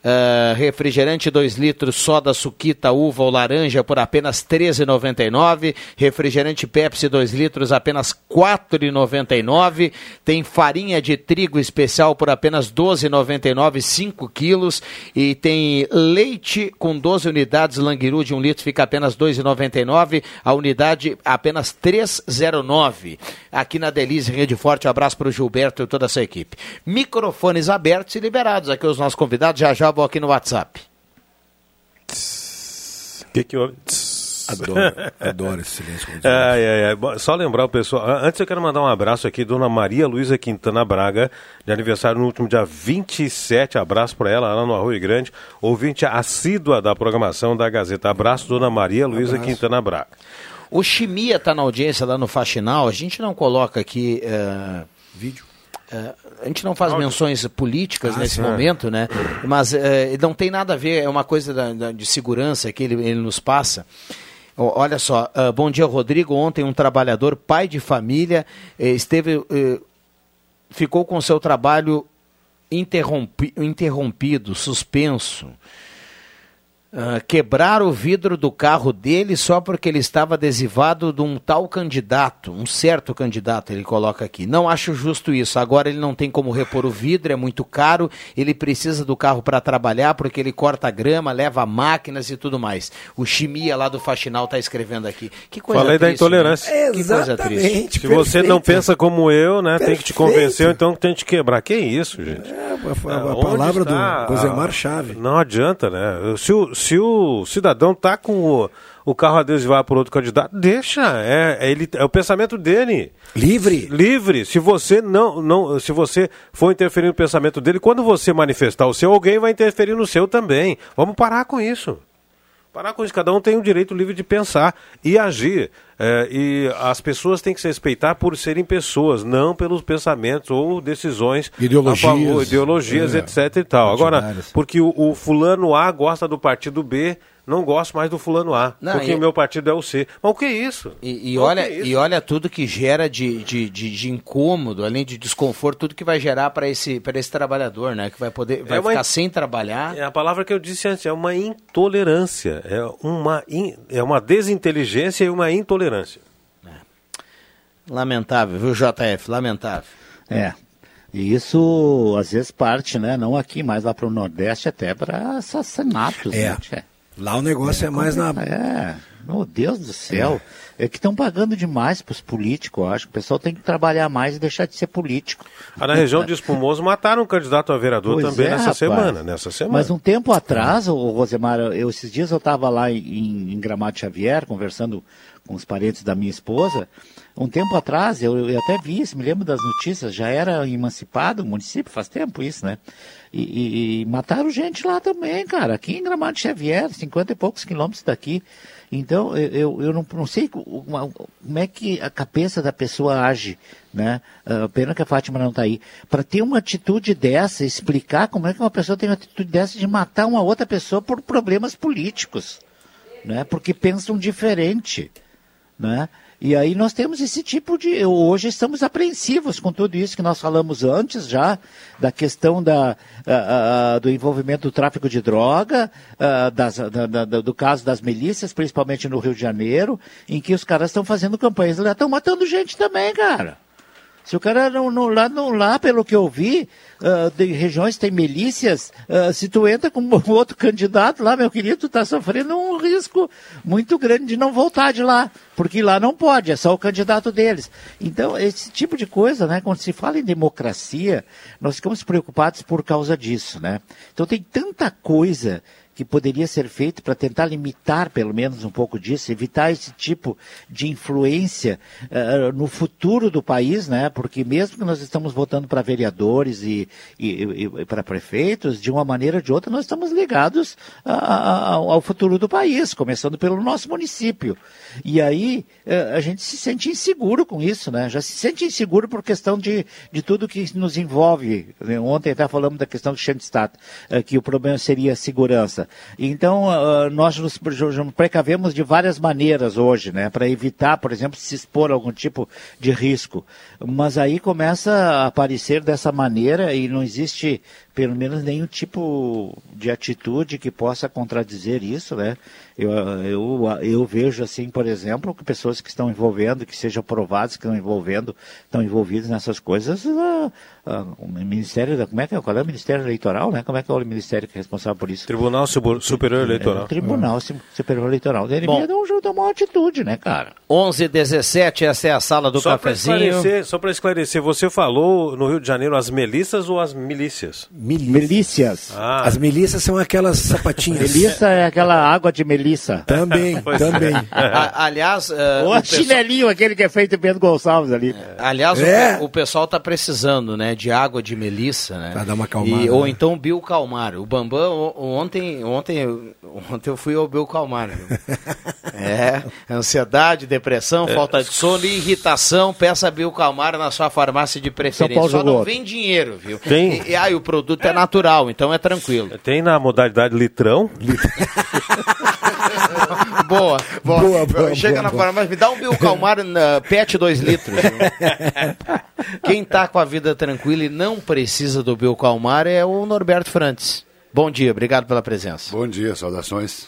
Uh, refrigerante 2 litros, soda suquita, uva ou laranja por apenas R$ 13,99. Refrigerante Pepsi 2 litros, apenas R$ 4,99. Tem farinha de trigo especial por apenas R$ 12,99, 5 quilos. E tem leite com 12 unidades, Languiru de 1 um litro, fica apenas R$ 2,99. A unidade apenas R$ 3,09. Aqui na Delize Rede Forte, um abraço para o Gilberto e toda a sua equipe. Microfones abertos e liberados. Aqui os nossos convidados já já vou aqui no WhatsApp. O que que houve? Adoro, adoro esse silêncio. Ai, ai, ai. Bom, Só lembrar o pessoal. Antes eu quero mandar um abraço aqui, Dona Maria Luísa Quintana Braga, de aniversário no último dia 27. Abraço para ela lá no Arroio Grande. Ouvinte assídua da programação da Gazeta. Abraço, Dona Maria Luísa Quintana Braga. O Chimia está na audiência lá no Faxinal. A gente não coloca aqui. eh, Vídeo. eh, a gente não faz menções políticas Ah, nesse sim. momento, né? Mas eh, não tem nada a ver, é uma coisa da- da- de segurança que ele, ele nos passa. Olha só, ah, bom dia, Rodrigo. Ontem um trabalhador, pai de família, eh, esteve, eh, ficou com seu trabalho interrompi- interrompido, suspenso. Ah, quebraram o vidro do carro dele só porque ele estava adesivado de um tal candidato, um certo candidato, ele coloca aqui. Não acho justo isso. Agora ele não tem como repor o vidro, é muito caro. Ele precisa do carro para trabalhar porque ele corta grama, leva máquinas e tudo mais. O Chimia lá do Faxinal está escevendo aqui. Que coisa Falei da triste, intolerância. né? Que coisa triste. Se você não pensa como eu, né, tem que te convencer, então tem que te quebrar. Que isso, gente? É, a, É, a onde palavra está do Rosemar a- Chave. Não adianta, né? Se o, se o cidadão tá com o, o carro adesivado por outro candidato, deixa. É, é ele, é o pensamento dele. Livre. Livre. Se você não, não, se você for interferir no pensamento dele, quando você manifestar o seu, alguém vai interferir no seu também. Vamos parar com isso. Parar com isso. Cada um tem o direito livre de pensar e agir. É, e as pessoas têm que se respeitar por serem pessoas, não pelos pensamentos ou decisões Ideologias. favor, ideologias, É. etc e tal. Agora, porque o, o fulano A gosta do partido B, não gosto mais do fulano A, Não, porque e- o meu partido é o C. Mas o que é isso? E, e olha, é isso? e olha tudo que gera de, de, de, de incômodo, além de desconforto, tudo que vai gerar para esse, pra esse trabalhador, né? Que vai poder vai É uma ficar sem trabalhar. É a palavra que eu disse antes, é uma intolerância, é uma, in- é uma desinteligência e uma intolerância. Lamentável, viu, JF? Lamentável. É. E isso, às vezes, parte, né? Não aqui, mas lá para o Nordeste, até para assassinatos. É. né, tchê? Lá o negócio é, mais na. É, meu Deus do céu. É, que estão pagando demais para os políticos, eu acho. que O pessoal tem que trabalhar mais e deixar de ser político. Ah, na região de Espumoso mataram um candidato a vereador Pois também é, nessa rapaz. semana, nessa semana. Mas um tempo atrás, o Rosemar, eu, esses dias eu estava lá em, em Gramado Xavier, conversando com os parentes da minha esposa. Um tempo atrás, eu, eu até vi isso, me lembro das notícias, já era emancipado o município, faz tempo isso, né? E, e- e mataram gente lá também, cara, aqui em Gramado Xavier, 50 e poucos quilômetros daqui. Então, eu, eu, não, não sei como é que a cabeça da pessoa age, né? Ah, pena que a Fátima não está aí. Para ter uma atitude dessa, explicar como é que uma pessoa tem uma atitude dessa de matar uma outra pessoa por problemas políticos, né? Porque pensam diferente, né? E aí nós temos esse tipo de. Hoje estamos apreensivos com tudo isso que nós falamos antes já, da questão da, do envolvimento do tráfico de droga, das- da- da- do caso das milícias, principalmente no Rio de Janeiro, em que os caras estão fazendo campanhas estão matando gente também, cara. Se o cara não, não- lá, não, lá, pelo que eu vi, ah, de regiões tem milícias, ah, se tu entra com outro candidato lá, meu querido, tu está sofrendo um risco muito grande de não voltar de lá, porque lá não pode, é só o candidato deles. Então, esse tipo de coisa, né, quando se fala em democracia, nós ficamos preocupados por causa disso, né? Então tem tanta coisa que poderia ser feito para tentar limitar, pelo menos, um pouco disso, evitar esse tipo de influência uh, no futuro do país, né? Porque mesmo que nós estamos votando para vereadores e, e, e, para prefeitos, de uma maneira ou de outra, nós estamos ligados a, a, ao futuro do país, começando pelo nosso município. E aí uh, a gente se sente inseguro com isso, né? Já se sente inseguro por questão de, de tudo que nos envolve. Ontem até falamos da questão do Schenstadt, uh, que o problema seria a segurança. Então, uh, nós nos precavemos de várias maneiras hoje, né, para evitar, por exemplo, se expor a algum tipo de risco. Mas aí começa a aparecer dessa maneira e não existe pelo menos nenhum tipo de atitude que possa contradizer isso, né? Eu, eu, eu vejo assim, por exemplo, que pessoas que estão envolvendo, que sejam provadas, que estão envolvendo, estão envolvidos nessas coisas, uh, uh, o Ministério da, como é que é, qual é o Ministério Eleitoral, né? Como é que é o Ministério que é responsável por isso? Tribunal Superior Eleitoral. É, Tribunal é. Superior Eleitoral. Ele Bom, não tomar uma atitude, né, cara? 11 17 essa é a sala do só cafezinho. Pra só para esclarecer, você falou no Rio de Janeiro as melissas ou as milícias? Milícias. Ah. As milícias são aquelas sapatinhas. Melissa é aquela água de melissa. Também, também. A, aliás... Uh, o, o chinelinho, aquele que é feito em Pedro Gonçalves ali. Aliás, é. o, o, pessoal tá precisando, né, de água de melissa, né? Pra dar uma calmada. E, ou então Bill Calmar. O Bambam, ontem, ontem, ontem eu fui ao Bill Calmar. é, ansiedade, depressão, é. falta de sono e irritação. Peça Bill Calmar na sua farmácia de preferência. Só não vem dinheiro, viu? Tem. E, e aí o produto é natural, então é tranquilo. Tem na modalidade litrão. boa, boa, boa, boa. Chega boa, na farmácia, me dá um Bill Calmar uh, PET 2 litros. Quem tá com a vida tranquila e não precisa do Bill Calmar é o Norberto Frantes. Bom dia, obrigado pela presença. Bom dia, saudações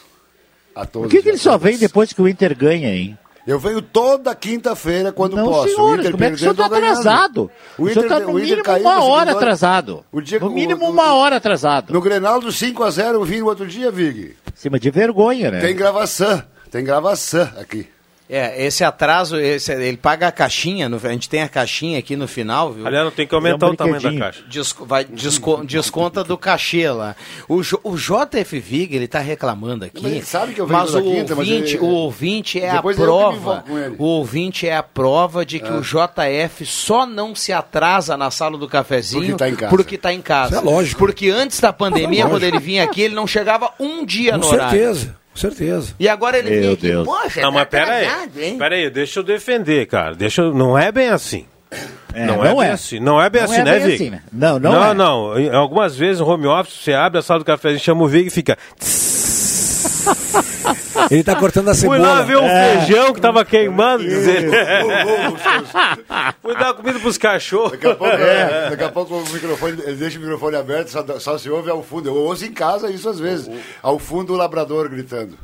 a todos. Por que, que ele só vem depois que o Inter ganha, hein? Eu venho toda quinta-feira quando não, posso. Senhores, o Inter como é que o senhor está atrasado? O Inter, o tá no o Inter mínimo uma hora atrasado. O dia, no mínimo o, uma hora atrasado. No Grenal do 5x0 eu vim no outro dia, Vig. Cima de vergonha, né? Tem gravação, tem gravação aqui. É, esse atraso, esse, ele paga a caixinha, no, a gente tem a caixinha aqui no final, viu? Aliás, não tem que aumentar é um o tamanho da caixa. Desco, vai, desco, desconta do cachê lá. O, o JF Vig, ele tá reclamando aqui. Mas ele sabe que eu mas o quinta, ouvinte, mas ele... o ouvinte é a prova. O ouvinte é a prova de que é. o JF só não se atrasa na sala do cafezinho porque tá em casa. Porque tá em casa. Isso é lógico. Porque antes da pandemia, é quando ele vinha aqui, ele não chegava um dia Com no certeza. horário. certeza. Com certeza. E agora ele Meu vem aqui, Deus. poxa, Não, tá mas pera aí. atrasado, hein? Pera aí, deixa eu defender, cara. Deixa eu... Não é bem assim. É, não, não é, bem é. assim. Não é bem Não assim, é né, bem Vig? assim, né? Não, não não, é. não. Em- Algumas vezes no home office você abre a sala do cafezinho, chama o Vig e fica. Ele tá cortando a Fui cebola. lá ver o É. feijão que tava queimando. dizer. Fui dar comida pros cachorros. Daqui a pouco, é, daqui a pouco o microfone, ele deixa o microfone aberto, só, só se ouve ao fundo. Eu ouço em casa isso às vezes. Ao fundo o labrador gritando.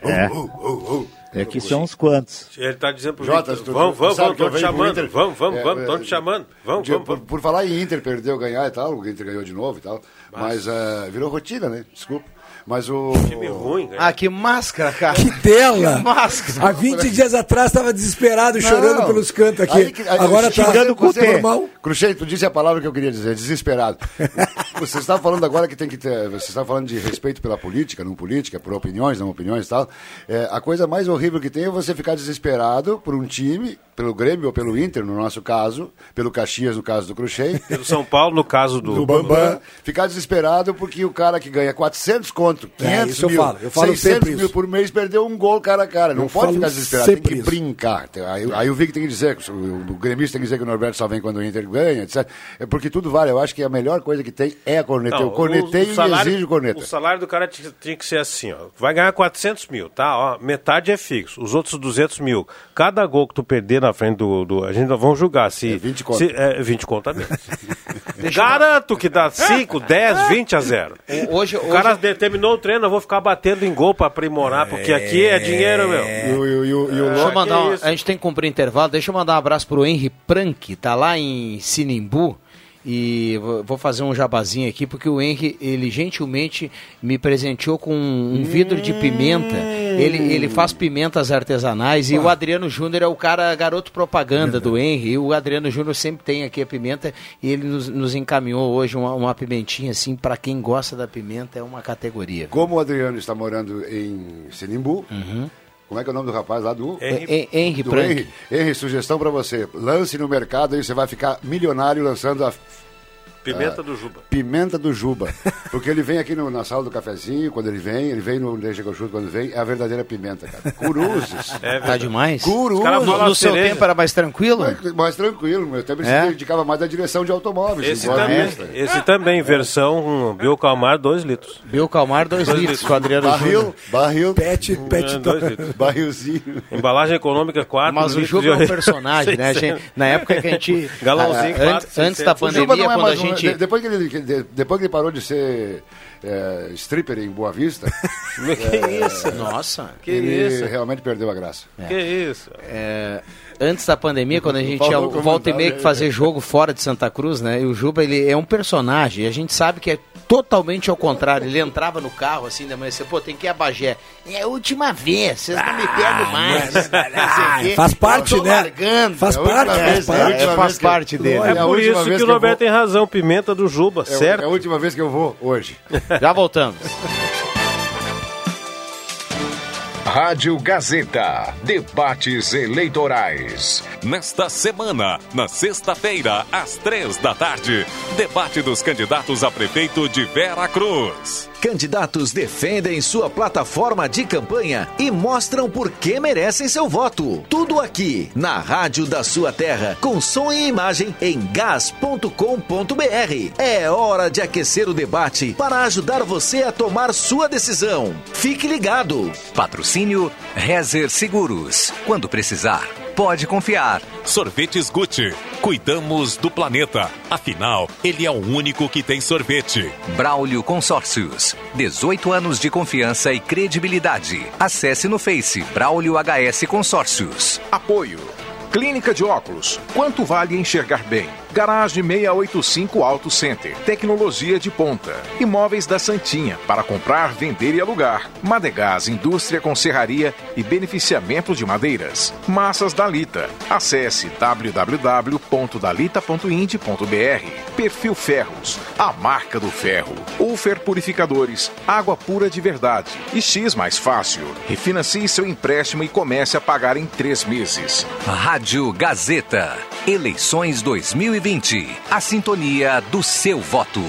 É. Uh, uh, uh, uh. É que são uns quantos. Ele tá dizendo pro Jota, Victor, vamos, vamos, sabe vamos, estão te venho pro chamando. Vamos, vamos, É, vamos, é, estão te chamando. Vamos, vamos, por, falar em Inter, perdeu, ganhar e tal, o Inter ganhou de novo e tal. Mas eh, virou rotina, né? Desculpa. Mas o. Time ruim, cara. Ah, que máscara, cara. Que tela! Que máscara. Há 20 dias atrás estava desesperado, chorando Não. pelos cantos aqui. Aí que- aí- Agora tá xingando com o normal. Cruxei, tu disse a palavra que eu queria dizer, desesperado. Você está falando agora que tem que ter. Você está falando de respeito pela política, não política, por opiniões, não opiniões e tal. É, a coisa mais horrível que tem é você ficar desesperado por um time, pelo Grêmio ou pelo Inter, no nosso caso, pelo Caxias, no caso do Cruxei. Pelo São Paulo, no caso do, do Bambam, ficar desesperado porque o cara que ganha 400 conto, 500 É, isso eu mil, falo, eu falo 600 sempre mil isso. por mês, perdeu um gol cara a cara. Não Eu pode ficar desesperado, tem que isso. brincar. Aí, aí o Vic tem que dizer, o, o gremista tem que dizer que o Norberto só vem quando o Inter ganha, etc. É porque tudo vale. Eu acho que a melhor coisa que tem é a corneta. Não, eu cornetei o- o salário- e exijo corneta. O salário do cara tinha, que ser assim, ó. Vai ganhar 400 mil, tá? Ó, metade é fixo, os outros 200 mil. Cada gol que tu perder na frente do... do- a gente não vamos julgar se... É 20 conto. se- é 20 conto a menos. Garanto que dá 5, 10, 20 a 0. O- Hoje, O cara determinou o treino, eu vou ficar batendo em gol pra aprimorar, porque aqui é dinheiro, meu. E o, e o- e o- e o Deixa eu Lopes- mandar um- isso? a gente tem que cumprir intervalo. Deixa eu mandar um abraço pro Henry Prank, tá lá em Sinimbu. E vou- fazer um jabazinho aqui, porque o Henry, ele gentilmente me presenteou com um vidro de pimenta. Ele, ele faz pimentas artesanais e o Adriano Júnior é o cara garoto propaganda do Henry. E o Adriano Júnior sempre tem aqui a pimenta e ele nos, nos encaminhou hoje uma, uma pimentinha assim, para quem gosta da pimenta, é uma categoria. Como o Adriano está morando em Sinimbu, como é que é o nome do rapaz lá do... Henry- Hen- Henry do Prank. Henry. Henry, sugestão para você. Lance no mercado e você vai ficar milionário lançando a Pimenta Ah, do Juba. Pimenta do Juba. Porque ele vem aqui no- na sala do cafezinho, quando ele vem, ele vem no Deixa que eu chuto quando vem, é a verdadeira pimenta, cara. Curuzes. É Tá demais? Curuzes. No, no seu tempo era mais tranquilo? Mais, mais tranquilo, meu tempo É? se dedicava mais à direção de automóveis. Esse também, esse também, versão um, Biocalmar, 2 litros. Biocalmar, 2 Dois litros, com o Adriano Barril, Júnior. barril. Pet, pet, dois litros. Barrilzinho. Embalagem econômica, 4 Mas o litros. Juba é um personagem, né? Gente- na época que a gente. Galãozinho, ah, quatro, antes, antes da 600. O Juba pandemia, é quando a um- gente. de- depois, que ele, de- depois que ele parou de ser é, stripper em Boa Vista. Que isso? Nossa. Que ele isso? realmente perdeu a graça. Que isso? É, antes da pandemia, quando a gente ia o volta e meia que aí. fazer jogo fora de Santa Cruz, né? E o Juba, ele é um personagem. E a gente sabe que é totalmente ao contrário. Ele entrava no carro assim da manhã, você, pô, tem que ir a Bagé. É a última vez, vocês não me pegam mais. Sei o quê. faz parte, né? largando. Faz É última parte, vez, faz é, parte. é, faz parte dele. É por isso que o Roberto vou- tem razão, pimenta do Juba, É, certo? é a última vez que eu vou hoje. Já voltamos. Rádio Gazeta. Debates eleitorais. Nesta semana, na sexta-feira, às três da tarde, debate dos candidatos a prefeito de Vera Cruz. Candidatos defendem sua plataforma de campanha e mostram por que merecem seu voto. Tudo aqui na Rádio da Sua Terra, com som e imagem em gas.com.br. É hora de aquecer o debate para ajudar você a tomar sua decisão. Fique ligado. Patrocínio Rezer Seguros. Quando precisar, pode confiar. Sorvetes Gucci. Cuidamos do planeta. Afinal, ele é o único que tem sorvete. Braulio Consórcios. 18 anos de confiança e credibilidade. Acesse no Face Braulio HS Consórcios. Apoio. Clínica de óculos. Quanto vale enxergar bem? Garagem 685 Auto Center. Tecnologia de ponta. Imóveis da Santinha. Para comprar, vender e alugar. Madegás, indústria com serraria e beneficiamento de madeiras. Massas Dalita. Acesse www.dalita.ind.br. Perfil Ferros. A marca do ferro. Ufer Purificadores. Água pura de verdade. E X mais fácil. Refinancie seu empréstimo e comece a pagar em três meses. Rádio Gazeta. Eleições 2020. A sintonia do seu voto.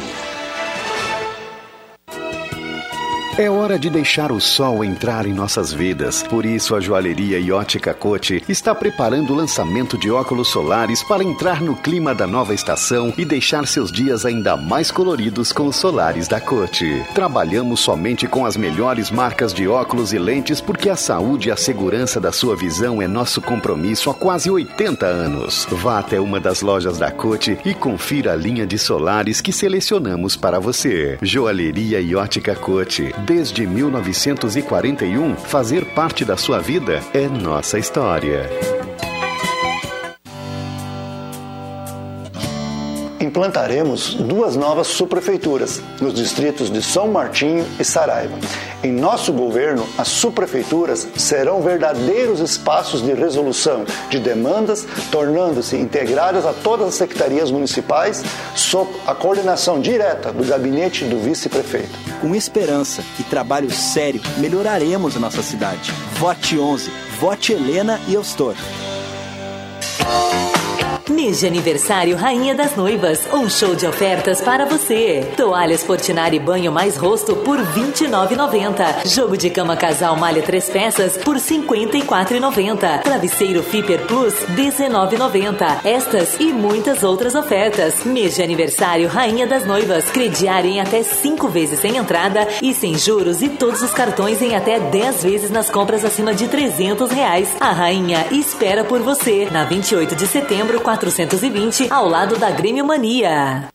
É hora de deixar o sol entrar em nossas vidas. Por isso, a joalheria e ótica Cote está preparando o lançamento de óculos solares para entrar no clima da nova estação e deixar seus dias ainda mais coloridos com os solares da Cote. Trabalhamos somente com as melhores marcas de óculos e lentes porque a saúde e a segurança da sua visão é nosso compromisso há quase 80 anos. Vá até uma das lojas da Cote e confira a linha de solares que selecionamos para você. Joalheria e ótica Cote. Desde 1941, fazer parte da sua vida é nossa história. Implantaremos duas novas subprefeituras nos distritos de São Martinho e Saraiva. Em nosso governo, as subprefeituras serão verdadeiros espaços de resolução de demandas, tornando-se integradas a todas as secretarias municipais sob a coordenação direta do gabinete do vice-prefeito. Com esperança e trabalho sério, melhoraremos a nossa cidade. Vote 11, vote Helena e Eustor. Mês de aniversário Rainha das Noivas. Um show de ofertas para você. Toalhas Fortinari Banho mais Rosto por R$ 29,90. Jogo de cama casal malha três peças por R$ 54,90. Travesseiro Fiper Plus R$ 19,90. Estas e muitas outras ofertas. Mês de aniversário Rainha das Noivas. Crediário em até cinco vezes sem entrada e sem juros e todos os cartões em até 10 vezes nas compras acima de 300 reais. A Rainha espera por você na 28 de setembro, 420, ao lado da Grêmio Mania.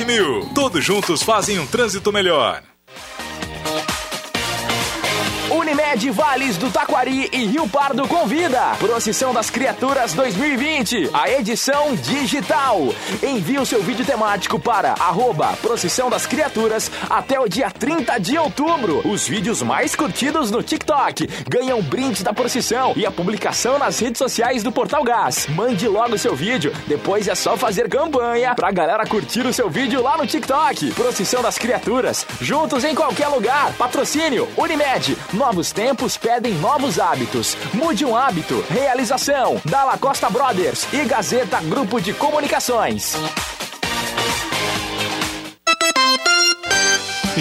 7000. Todos juntos fazem um trânsito melhor. Unimed Vales do Taquari e Rio Pardo convida. Procissão das Criaturas 2020, a edição digital. Envie o seu vídeo temático para arroba Procissão das Criaturas até o dia 30 de outubro. Os vídeos mais curtidos no TikTok ganham brinde da procissão e a publicação nas redes sociais do Portal Gás. Mande logo seu vídeo, depois é só fazer campanha pra galera curtir o seu vídeo lá no TikTok. Procissão das Criaturas, juntos em qualquer lugar. Patrocínio Unimed. Novos tempos pedem novos hábitos. Mude um hábito. Realização: Dalla Costa Brothers e Gazeta Grupo de Comunicações.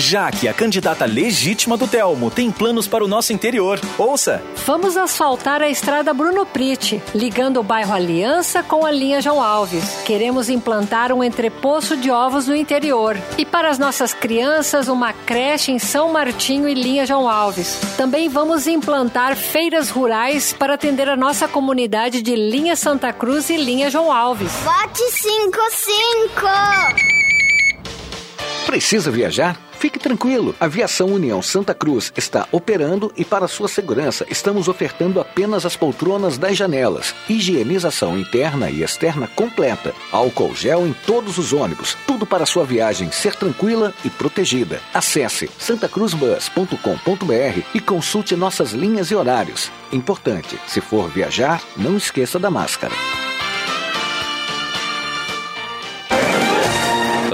Jaque, a candidata legítima do Telmo, tem planos para o nosso interior. Ouça! Vamos asfaltar a estrada Bruno Priti, ligando o bairro Aliança com a linha João Alves. Queremos implantar um entreposto de ovos no interior. E para as nossas crianças, uma creche em São Martinho e linha João Alves. Também vamos implantar feiras rurais para atender a nossa comunidade de linha Santa Cruz e linha João Alves. Vote 55! Precisa viajar? Fique tranquilo, a Aviação União Santa Cruz está operando e para sua segurança estamos ofertando apenas as poltronas das janelas, higienização interna e externa completa, álcool gel em todos os ônibus, tudo para sua viagem ser tranquila e protegida. Acesse santacruzbus.com.br e consulte nossas linhas e horários. Importante, se for viajar, não esqueça da máscara.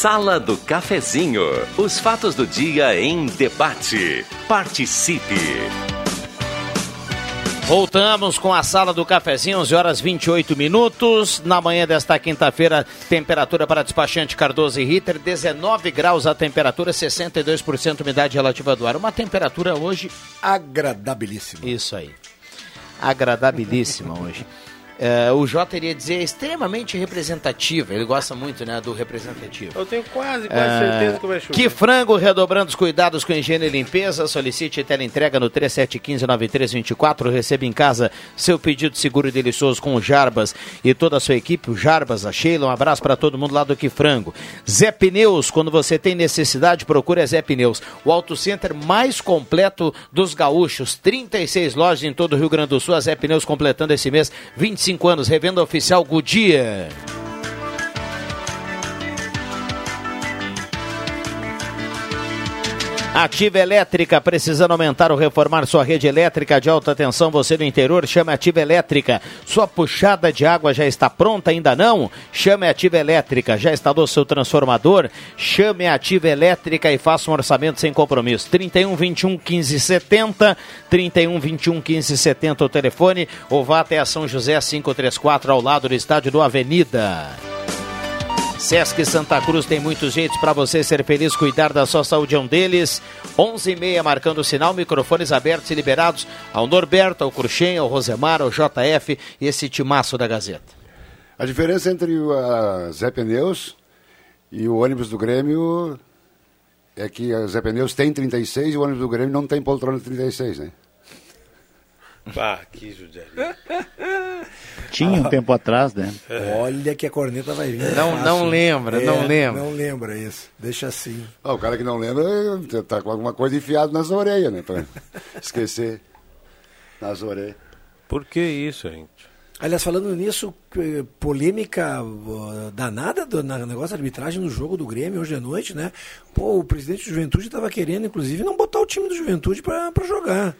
Sala do Cafezinho. Os fatos do dia em debate. Participe. Voltamos com a sala do cafezinho, 11 horas 28 minutos. Na manhã desta quinta-feira, temperatura para despachante Cardoso e Ritter, 19 graus a temperatura, 62% umidade relativa do ar. Uma temperatura hoje agradabilíssima. Isso aí. Agradabilíssima hoje. É, o Jota iria dizer extremamente representativa. Ele gosta muito né, do representativo. Eu tenho quase, quase é, certeza que vai chover. Que frango redobrando os cuidados com higiene e limpeza. Solicite tela entrega no 3715-9324. Receba em casa seu pedido seguro e delicioso com o Jarbas e toda a sua equipe. O Jarbas, a Sheila. Um abraço para todo mundo lá do Que Frango. Zé Pneus, quando você tem necessidade, procure a Zé Pneus. O auto center mais completo dos gaúchos. 36 lojas em todo o Rio Grande do Sul. A Zé Pneus completando esse mês 25 25 anos. Revenda oficial Goodyear. Ativa Elétrica, precisando aumentar ou reformar sua rede elétrica de alta tensão, você no interior, chame Ativa Elétrica. Sua puxada de água já está pronta, ainda não? Chame Ativa Elétrica. Já instalou seu transformador? Chame Ativa Elétrica e faça um orçamento sem compromisso. 31 21 15 70, 31 21 15 70 o telefone, ou vá até a São José 534 ao lado do estádio do Avenida. Sesc Santa Cruz tem muitos jeitos para você ser feliz, cuidar da sua saúde é um deles. 11 e meia marcando o sinal, microfones abertos e liberados ao Norberto, ao Cruxem, ao Rosemar, ao JF e esse timaço da Gazeta. A diferença entre o Zé Pneus e o ônibus do Grêmio é que a Zé Pneus tem 36 e o ônibus do Grêmio não tem poltrona 36, né? Ah, que judiaria. Tinha um tempo atrás, né? Olha que a corneta vai vir. Não- fácil. não lembra, não lembra. Não lembra isso. Deixa assim. Ah, o cara que não lembra eh, tá com alguma coisa enfiada nas orelhas, né? Pra esquecer. Nas orelhas. Por que isso, gente? Aliás, falando nisso, eh, polêmica danada do na- negócio da arbitragem no jogo do Grêmio hoje à noite, né? Pô, o presidente do Juventude estava querendo, inclusive, não botar o time do Juventude para jogar.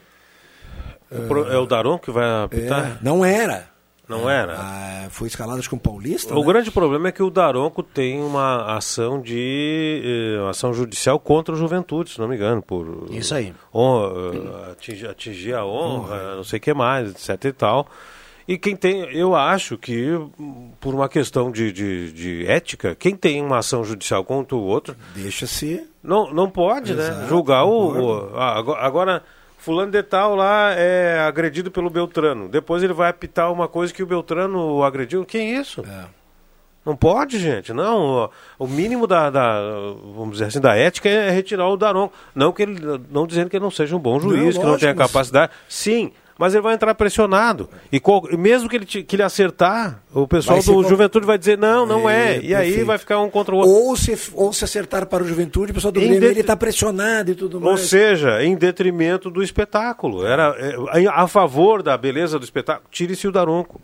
O pro- É o Daron que vai apitar? É, não era. Não era? Ah, foi escalado acho que um paulista. O né? grande problema é que o Daronco tem uma ação de eh, ação judicial contra o Juventude, se não me engano, por Isso aí. hon- eh, atingir, atingir a honra, não sei o que mais, etc e tal. E quem tem, eu acho que por uma questão de, de, de ética, quem tem uma ação judicial contra o outro, deixa se não não pode, né, Exato, julgar o, o- agora, agora fulano de tal lá é agredido pelo Beltrano. Depois ele vai apitar uma coisa que o Beltrano o agrediu. Que isso? Não pode, gente. Não. O- mínimo da, da, vamos dizer assim, da ética é retirar o Daron. Não que ele, não dizendo que ele não seja um bom juiz, que não tenha capacidade. Sim. Mas ele vai entrar pressionado. E qual- mesmo que ele, que ele acertar, o pessoal do co- Juventude vai dizer não, não é. É, E aí perfeito. vai ficar um contra o outro. Ou se, ou se acertar para o Juventude, o pessoal do Em Grêmio det- ele está pressionado e tudo Ou mais. seja, em detrimento do espetáculo. Era é, a favor da beleza do espetáculo. Tire-se o Daronco.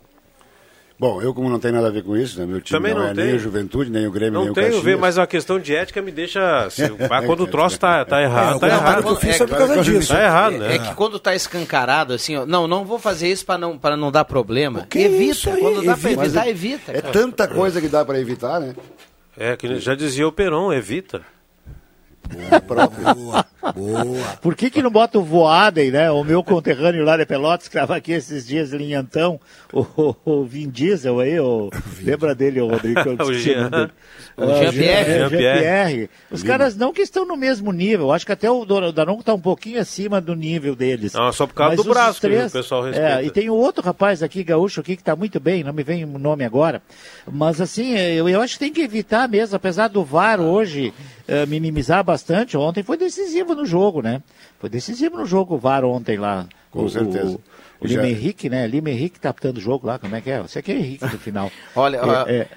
Bom, eu como não tenho nada a ver com isso, né? Meu time Também não, não é tem. nem o Juventude, nem o Grêmio, Não nem o tenho a Caxias. ver, mas a questão de ética me deixa. se- ah, quando o troço tá, tá errado, É, tá o errado. que eu fiz foi por causa disso. Tá errado, é, né? é que quando tá escancarado, assim, ó, não, não vou fazer isso para não, pra não dar problema. que é evita, isso aí? quando dá para Evita. evitar, é- evita. É cara. tanta coisa que dá para evitar, né? É, que já dizia o Peron, evita. Boa, boa. Por que, que não bota o Voaden, né? O meu conterrâneo lá de Pelotas, que estava aqui esses dias em Linhantão, o, o, o Vin Diesel aí, o, lembra dele, o Rodrigo? eu O Jean. Ah, Jean-Pierre. Jean- Jean-Pierre. Jean-Pierre. Os caras não que estão no mesmo nível, acho que até o Dor- o Daronco está um pouquinho acima do nível deles. Não, só por causa Mas do braço três- o pessoal respeita. É, e tem o outro rapaz aqui, gaúcho aqui, que está muito bem, não me vem o nome agora. Mas assim, eu, eu acho que tem que evitar mesmo, apesar do VAR hoje eh, minimizar bastante, ontem foi decisivo no jogo, né? Foi decisivo no jogo o VAR ontem lá. Com o, certeza. O, o Já- Lima Henrique, né? Lima Henrique tá apitando o jogo lá, como é que é? Você aqui é Henrique no final. Olha, é, é,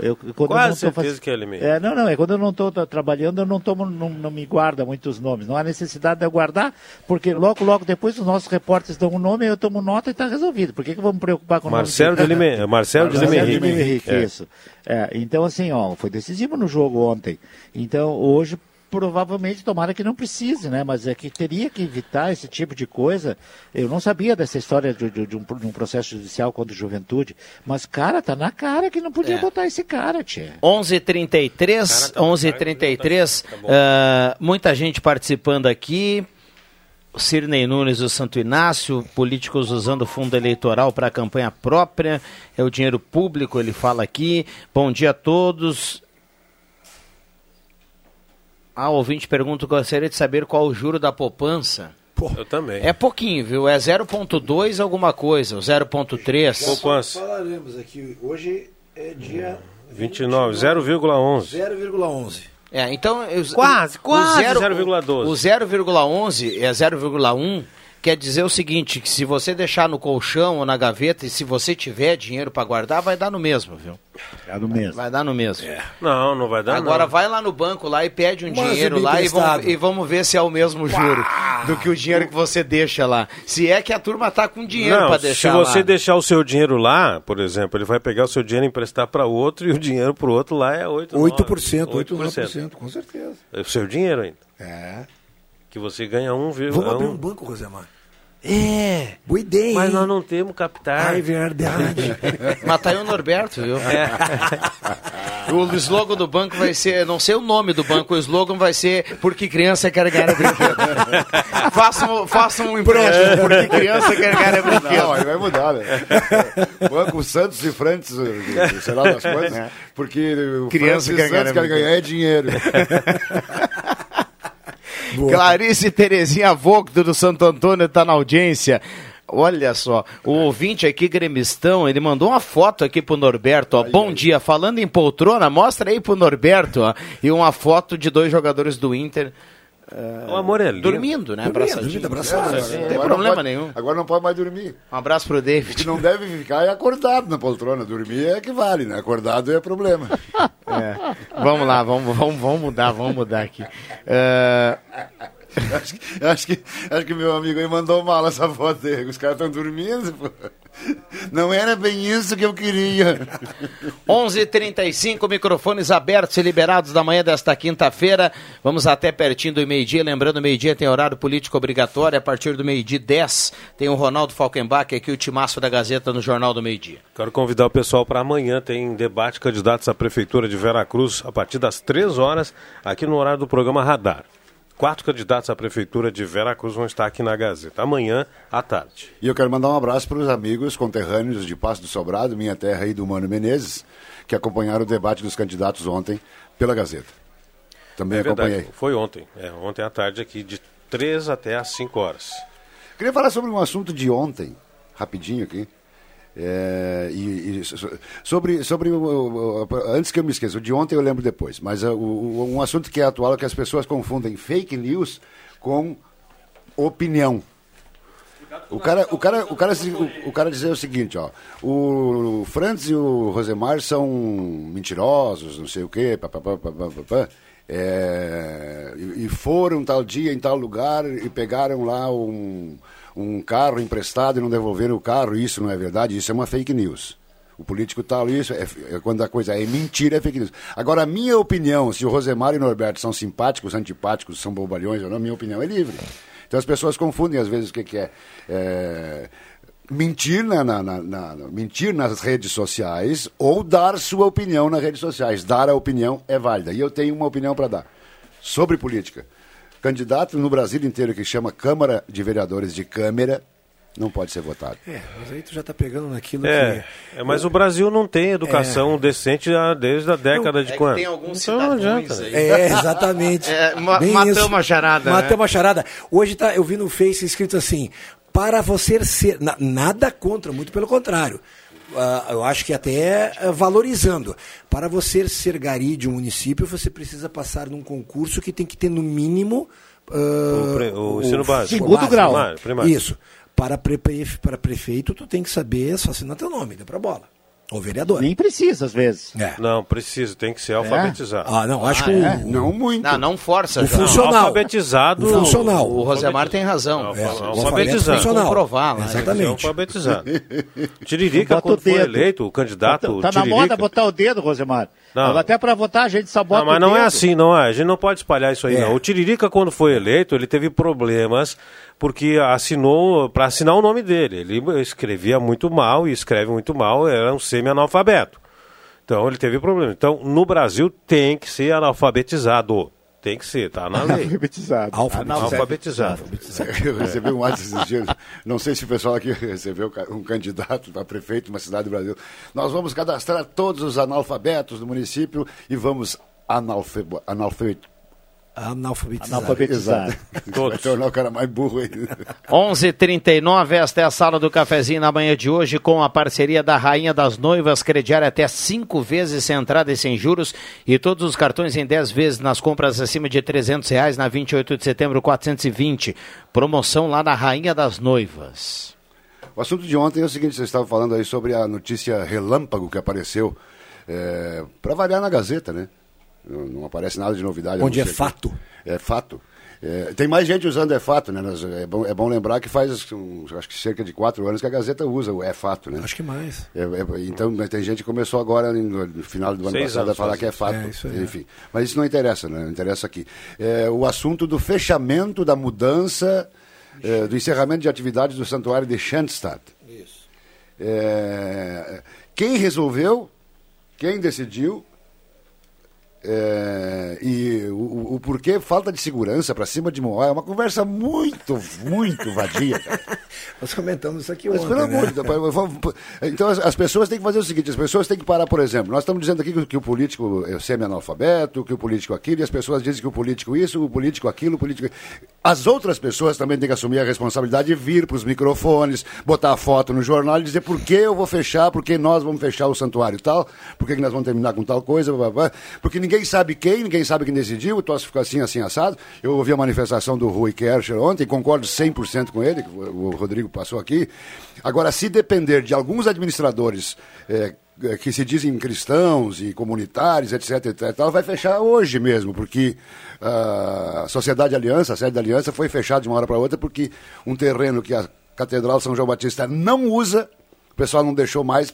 eu, quando Quase eu não certeza faz- que é Lima Henrique. É, não, não, é quando eu não estou trabalhando, eu não, tomo, não, não me guarda muitos nomes. Não há necessidade de eu guardar, porque logo, logo depois os nossos repórteres dão um nome, eu tomo nota e está resolvido. Por que, que vamos me preocupar com o Marcelo nome? de Lima, Marcelo de Lima Marcelo de Henrique. Lima Henrique, É. isso. É, então, assim, ó, foi decisivo no jogo ontem. Então, hoje, provavelmente, tomara que não precise, né? Mas é que teria que evitar esse tipo de coisa. Eu não sabia dessa história de, de- de um, de um processo judicial contra a juventude. Mas, cara, tá na cara que não podia É. botar esse cara, tia. 11:33, 11:33. ah, muita gente participando aqui. O Cirnei Nunes do Santo Inácio, políticos usando fundo eleitoral para a campanha própria, é o dinheiro público, ele fala aqui. Bom dia a todos. Ah, o ouvinte pergunta, gostaria de saber qual o juro da poupança. Eu também. É pouquinho, viu? É 0.2 alguma coisa, o 0.3. Poupança. Falaremos aqui. Hoje é dia 29, 0,11. 0,11. É, então... Quase, o quase zero- 0,12. O 0,11 é 0,1 quer dizer o seguinte, que se você deixar no colchão ou na gaveta e se você tiver dinheiro para guardar, vai dar no mesmo, viu? Vai no mesmo. Vai dar no mesmo. Não, não vai dar Agora não. vai lá no banco lá e pede um Mas é dinheiro lá e vamos, e vamos ver se é o mesmo juro do que o dinheiro que você deixa lá. Se é que a turma tá com dinheiro para se deixar você lá. deixar o seu dinheiro lá, por exemplo, ele vai pegar o seu dinheiro e emprestar para outro e o dinheiro para o outro lá é 8, 8%, 8%. 8%, com certeza. É o seu dinheiro ainda. É. Que você ganha 1, Vamos abrir um banco, Rosemar. É. Boa ideia, Mas hein? nós não temos capital. Ah, é verdade. Mas tá aí o Norberto, viu? O slogan do banco vai ser, não sei o nome do banco, o slogan vai ser porque criança quer ganhar brinquedo. façam, façam um empréstimo porque criança quer ganhar brinquedo. Não, aí vai mudar, né? Banco Santos e Frantes, sei lá das coisas, porque o Criança Francis quer ganhar Santos quer ganhar é dinheiro. Clarice Terezinha Vogto do Santo Antônio está na audiência. Olha só, o ouvinte aqui, gremistão, ele mandou uma foto aqui pro Norberto, ó. Bom dia, falando em poltrona, mostra aí pro Norberto, ó. E uma foto de dois jogadores do Inter O amor é lindo. Dormindo, né? Dormindo, Abraçadinho. dormindo, abraçado. É, Não tem Agora problema pode- nenhum. Agora não pode mais dormir. Um abraço pro O David. que não deve ficar é acordado na poltrona. Dormir é que vale, né? Acordado é problema. É. Vamos lá, vamos, vamos, vamos mudar, vamos mudar aqui. Acho, que, acho, que, acho que meu amigo aí mandou mal essa foto aí. Os caras estão dormindo. pô. Não era bem isso que eu queria. 11:35 microfones abertos e liberados da manhã desta quinta-feira. Vamos até pertinho do meio-dia. Lembrando, meio-dia tem horário político obrigatório. A partir do meio-dia 10 tem o Ronaldo Falkenbach aqui, o timaço da Gazeta no Jornal do Meio-Dia. Quero convidar o pessoal para amanhã. Tem debate candidatos à Prefeitura de Veracruz a partir das 3 horas, aqui no horário do programa Radar. Quatro candidatos à Prefeitura de Veracruz vão estar aqui na Gazeta, amanhã à tarde. E eu quero mandar um abraço para os amigos conterrâneos de Passo do Sobrado, minha terra e do Mano Menezes, que acompanharam o debate dos candidatos ontem pela Gazeta. Também É verdade, acompanhei. Foi ontem. É, ontem à tarde aqui, de 3 até às 5 horas. Queria falar sobre um assunto de ontem, rapidinho aqui. É, e, e so- sobre, sobre antes que eu me esqueça, o de ontem eu lembro depois, mas o- um assunto que é atual é que as pessoas confundem fake news com opinião. O cara, o cara, o cara, o, cara dizer o seguinte, ó, o Franz e o Rosemar são mentirosos, não sei o quê. É, e e foram tal dia em tal lugar e pegaram lá um, um carro emprestado e não devolveram o carro, isso não é verdade, isso é uma fake news. O político tal, isso é, é quando a coisa é mentira, é fake news. Agora, a minha opinião, se o Rosemar e o Norberto são simpáticos, antipáticos, são bobalhões ou não, minha opinião é livre. Então as pessoas confundem às vezes o que, que é, é, mentir, na- na- na- mentir nas redes sociais ou dar sua opinião nas redes sociais. Dar a opinião é válida. E eu tenho uma opinião para dar sobre política. Candidato no Brasil inteiro que chama Câmara de Vereadores de Câmara não pode ser votado. É, mas aí tu já tá pegando naquilo É, que. é, mas o Brasil não tem educação decente ah, desde a década de É quando? tem alguns então cidadãos aí. É, exatamente. É, ma- Bem matamos isso. a charada, né? Matamos a charada. Hoje tá, eu vi no Face escrito assim: para você ser. na- nada contra, muito pelo contrário. Ah, eu acho que até ah, valorizando. Para você ser gari de um município, você precisa passar num concurso que tem que ter no mínimo. ah, O pre- o ensino básico. Segundo Básico, grau. primário, primário. Isso. Para, pre- para prefeito, tu tem que saber só assinar teu nome, dá pra bola. Ou vereador. Nem precisa, às vezes. É. Não, precisa, tem que ser alfabetizado. Ah, não, acho Ah, que é? o, Não muito. Não, não força. o já. funcional. Alfabetizado. O funcional. O Rosemar tem razão. É, o alfabetizado. alfabeto funcional. comprovar lá, Exatamente. Alfabetizado. Tiririca, Bota o quando foi dedo. eleito, o candidato Tá na Tiririca... moda botar o dedo, Rosemar. Não. Até pra votar a gente só bota Não, mas o não é assim, não é. A gente não pode espalhar isso aí, É. não. O Tiririca, quando foi eleito, ele teve problemas porque assinou, para assinar o nome dele. Ele escrevia muito mal e escreve muito mal, era um semi-analfabeto. Então ele teve problema. Então, no Brasil tem que ser analfabetizado. Tem que ser, tá na lei. Alfabetizado. Alfabetizado. Eu recebi um WhatsApp esses dias. Não sei se o pessoal aqui recebeu um candidato para prefeito de uma cidade do Brasil. Nós vamos cadastrar todos os analfabetos do município e vamos analfabeto. Analfabetizado. Analfabetizado. Exato. Todos. Vai tornar o cara mais burro ainda. 11:39 esta é a sala do cafezinho na manhã de hoje com a parceria da Rainha das Noivas, crediário até cinco vezes sem entrada e sem juros e todos os cartões em 10 vezes nas compras acima de 300 reais na 28 de setembro 420. Promoção lá na Rainha das Noivas. O assunto de ontem é o seguinte: você estava falando aí sobre a notícia relâmpago que apareceu para variar na Gazeta, né? Não, não aparece nada de novidade. a Onde é que- fato. É fato. É, tem mais gente usando é fato, né? Nós- é, bom, é bom lembrar que faz uns, acho que cerca de quatro anos que a Gazeta usa o é fato, né? Acho que mais. É, é, então, tem gente que começou agora, no, final do ano Seis passado, a falar que é fato. É, isso aí. Enfim. Mas isso não interessa, né? Não interessa aqui. É, o assunto do fechamento, da mudança, é, do encerramento de atividades do santuário de Schandstatt. Isso. É, quem resolveu, quem decidiu, é, e o, o- porquê falta de segurança para cima de Moá é uma conversa muito, muito vadia. cara. Nós comentamos isso aqui Mas ontem. pelo né? amor de Deus, eu vou- então as, as pessoas têm que fazer o seguinte, as pessoas têm que parar, por exemplo, nós estamos dizendo aqui que, que o político é semi-analfabeto, que o político aquilo, e as pessoas dizem que o político isso, o político aquilo, o político... As outras pessoas também têm que assumir a responsabilidade de vir para os microfones, botar a foto no jornal e dizer por que eu vou fechar, por que nós vamos fechar o santuário tal, por que que nós vamos terminar com tal coisa, porque ninguém ninguém sabe quem, ninguém sabe quem decidiu, o troço ficou assim, assim, assado. Eu ouvi a manifestação do Rui Kercher ontem, concordo 100% com ele, que o Rodrigo passou aqui. Agora, se depender de alguns administradores eh, que se dizem cristãos e comunitários, etc, etc, tal, vai fechar hoje mesmo, porque ah, a Sociedade Aliança, a sede da Aliança, foi fechada de uma hora para outra porque um terreno que a Catedral São João Batista não usa, o pessoal não deixou mais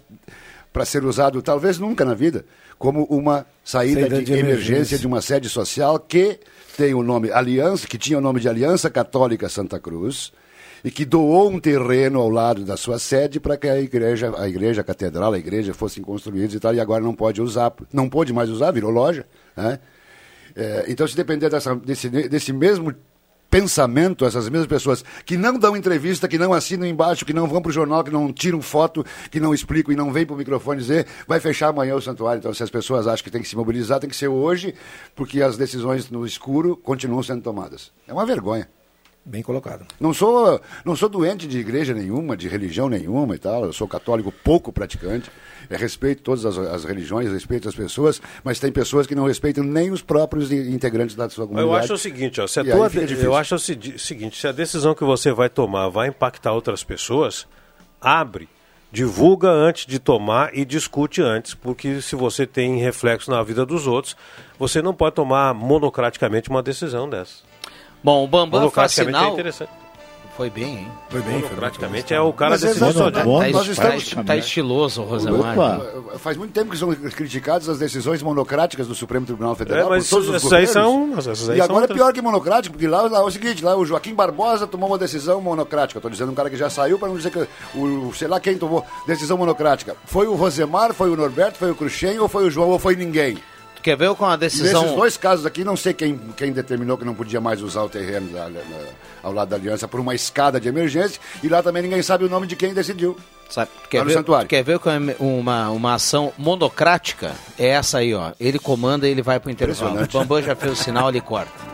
para ser usado, talvez nunca na vida, como uma saída, Saída de, de emergência. emergência. de uma sede social que tem o nome Aliança, que tinha o nome de Aliança Católica Santa Cruz, e que doou um terreno ao lado da sua sede para que a igreja, a igreja, a catedral, a igreja fossem construídos e tal, e agora não pode usar, não pôde mais usar, virou loja, né? É, então, se depender dessa, desse, desse mesmo pensamento, essas mesmas pessoas que não dão entrevista, que não assinam embaixo, que não vão para o jornal, que não tiram foto, que não explicam e não vêm para o microfone dizer, vai fechar amanhã o santuário. Então, se as pessoas acham que tem que se mobilizar, tem que ser hoje, porque as decisões no escuro continuam sendo tomadas. É uma vergonha. Bem colocado. Não sou, não sou doente de igreja nenhuma, de religião nenhuma e tal. Eu sou católico pouco praticante. Eu respeito todas as, as religiões, respeito as pessoas, mas tem pessoas que não respeitam nem os próprios integrantes da sua comunidade. Eu acho o seguinte, ó, se a tua eu acho o seguinte, se a decisão que você vai tomar vai impactar outras pessoas, abre, divulga antes de tomar e discute antes, porque se você tem reflexo na vida dos outros, você não pode tomar monocraticamente uma decisão dessa. Bom, o Bambam faz Monocraticamente sinal... é interessante. Foi bem, hein? Foi bem, foi Praticamente é o cara Mas é decidiu exato, sozinho. né? Tá, tá, tá estiloso, Rosemar. Opa. Faz muito tempo que são criticadas as decisões monocráticas do Supremo Tribunal Federal. É, mas por todos os essas aí são- essas aí E são agora é outras. pior que monocrático, porque lá, lá é o seguinte: lá o Joaquim Barbosa tomou uma decisão monocrática. Estou dizendo um cara que já saiu para não dizer que o, sei lá quem tomou decisão monocrática. Foi o Rosemar, foi o Norberto, foi o Cruxem, ou foi o João, ou foi ninguém. Quer ver com a decisão... Nesses dois casos aqui, não sei quem, quem determinou que não podia mais usar o terreno da- na- ao lado da aliança por uma escada de emergência, e lá também ninguém sabe o nome de quem decidiu. Sabe, quer Lá no ver, santuário. tu quer ver é uma, uma ação monocrática? É essa aí, ó. Ele comanda e ele vai pro intervalo. O. Bambam já fez o sinal, ele corta.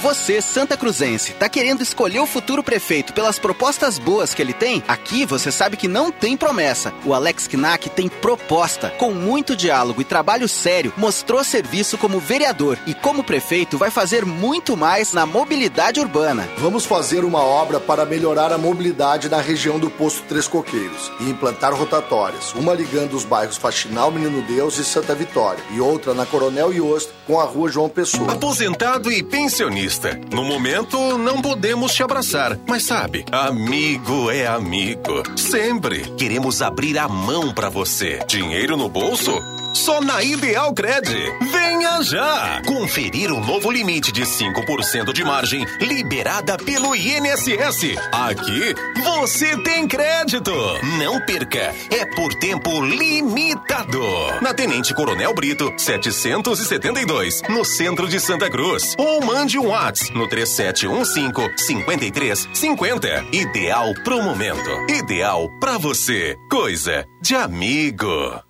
Você, Santa Cruzense, tá querendo escolher o futuro prefeito pelas propostas boas que ele tem? Aqui você sabe que não tem promessa. O Alex Knack tem proposta. Com muito diálogo e trabalho sério, mostrou serviço como vereador e como prefeito vai fazer muito mais na mobilidade urbana. Vamos fazer uma obra para melhorar a mobilidade na região do Posto Três Coqueiros e implantar rotatórias, uma ligando os bairros Faxinal, Menino Deus e Santa Vitória, e outra na Coronel Iost com a rua João Pessoa. Aposentado e pensionista. No momento, não podemos te abraçar, mas sabe, amigo é amigo. Sempre queremos abrir a mão pra você. Dinheiro no bolso? Só na Ideal Cred. Venha já! Conferir o novo limite de 5% de margem liberada pelo INSS. Aqui você tem crédito. Não perca. É por tempo limitado. Na Tenente Coronel Brito, 772, no centro de Santa Cruz. Ou mande um WhatsApp no 3715-5350. Ideal pro momento. Ideal pra você. Coisa de amigo.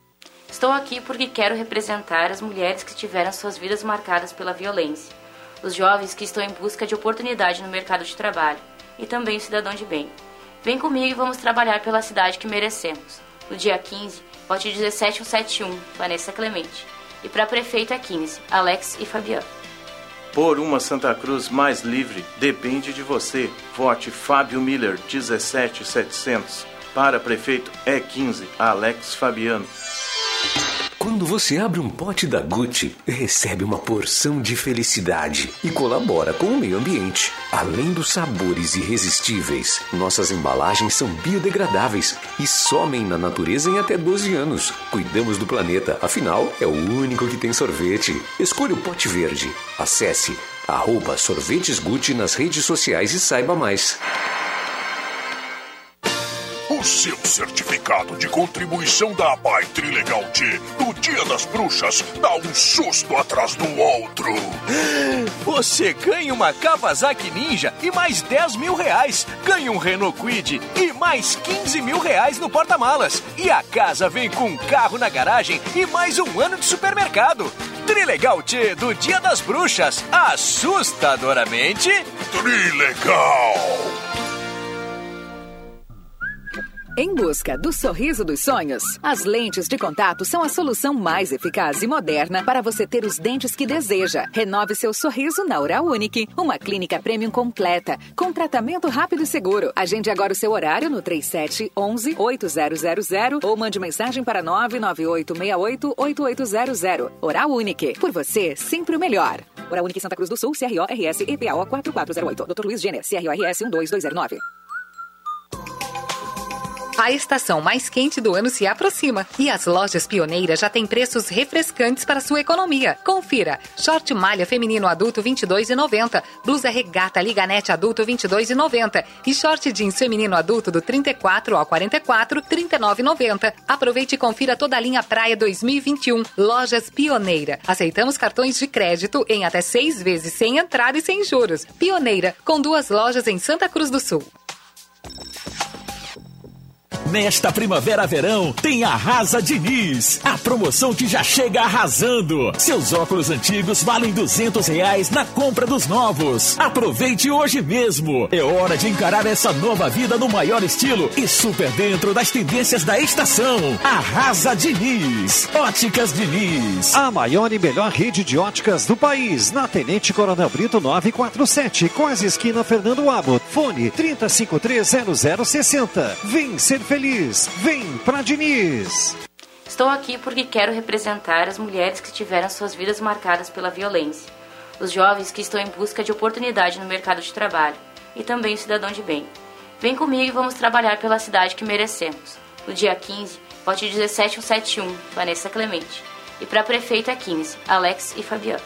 Estou aqui porque quero representar as mulheres que tiveram suas vidas marcadas pela violência, os jovens que estão em busca de oportunidade no mercado de trabalho e também o cidadão de bem. Vem comigo e vamos trabalhar pela cidade que merecemos. No dia 15, vote 17171, Vanessa Clemente. E para prefeito é 15, Alex e Fabiano. Por uma Santa Cruz mais livre, depende de você. Vote Fábio Miller 17700. Para prefeito é 15, Alex Fabiano. Quando você abre um pote da Gucci, recebe uma porção de felicidade e colabora com o meio ambiente. Além dos sabores irresistíveis, nossas embalagens são biodegradáveis e somem na natureza em até 12 anos. Cuidamos do planeta, afinal, é o único que tem sorvete. Escolha o pote verde. Acesse arroba sorvetesgucci nas redes sociais e saiba mais. O seu certificado de contribuição da APAI Trilegal T no Dia das Bruxas dá um susto atrás do outro. Você ganha uma Kawasaki Ninja e mais 10 mil reais. Ganha um Renault Quid e mais 15 mil reais no porta-malas. E a casa vem com um carro na garagem e mais um ano de supermercado. Trilegal T do Dia das Bruxas. Assustadoramente. Trilegal! Em busca do sorriso dos sonhos, as lentes de contato são a solução mais eficaz e moderna para você ter os dentes que deseja. Renove seu sorriso na Oral Unique, uma clínica premium completa, com tratamento rápido e seguro. Agende agora o seu horário no 3711 8000 ou mande mensagem para 99868 8800. Oral Unique, por você, sempre o melhor. Oral Unique Santa Cruz do Sul, CRO RS EPAO 4408. Dr. Luiz Gêner, CRO-RS 12209. A estação mais quente do ano se aproxima e as lojas pioneiras já têm preços refrescantes para sua economia. Confira: short malha feminino adulto 22,90, blusa regata liganete adulto 22,90 e short jeans feminino adulto do 34 ao 44 39,90. Aproveite e confira toda a linha Praia 2021. Lojas Pioneira. Aceitamos cartões de crédito em até seis vezes sem entrada e sem juros. Pioneira, com duas lojas em Santa Cruz do Sul. Nesta primavera-verão tem Arrasa Diniz, a promoção que já chega arrasando. Seus óculos antigos valem duzentos reais na compra dos novos. Aproveite hoje mesmo. É hora de encarar essa nova vida no maior estilo e super dentro das tendências da estação. Arrasa Diniz, Óticas Diniz. A maior e melhor rede de óticas do país, na Tenente Coronel Brito 947, quase esquina Fernando Abbott. Fone 30530060. Vem ser feliz. Vem pra Diniz. Estou aqui porque quero representar as mulheres que tiveram suas vidas marcadas pela violência, os jovens que estão em busca de oportunidade no mercado de trabalho e também o cidadão de bem. Vem comigo e vamos trabalhar pela cidade que merecemos. No dia 15, vote 17171, Vanessa Clemente. E para prefeito é 15, Alex e Fabiano.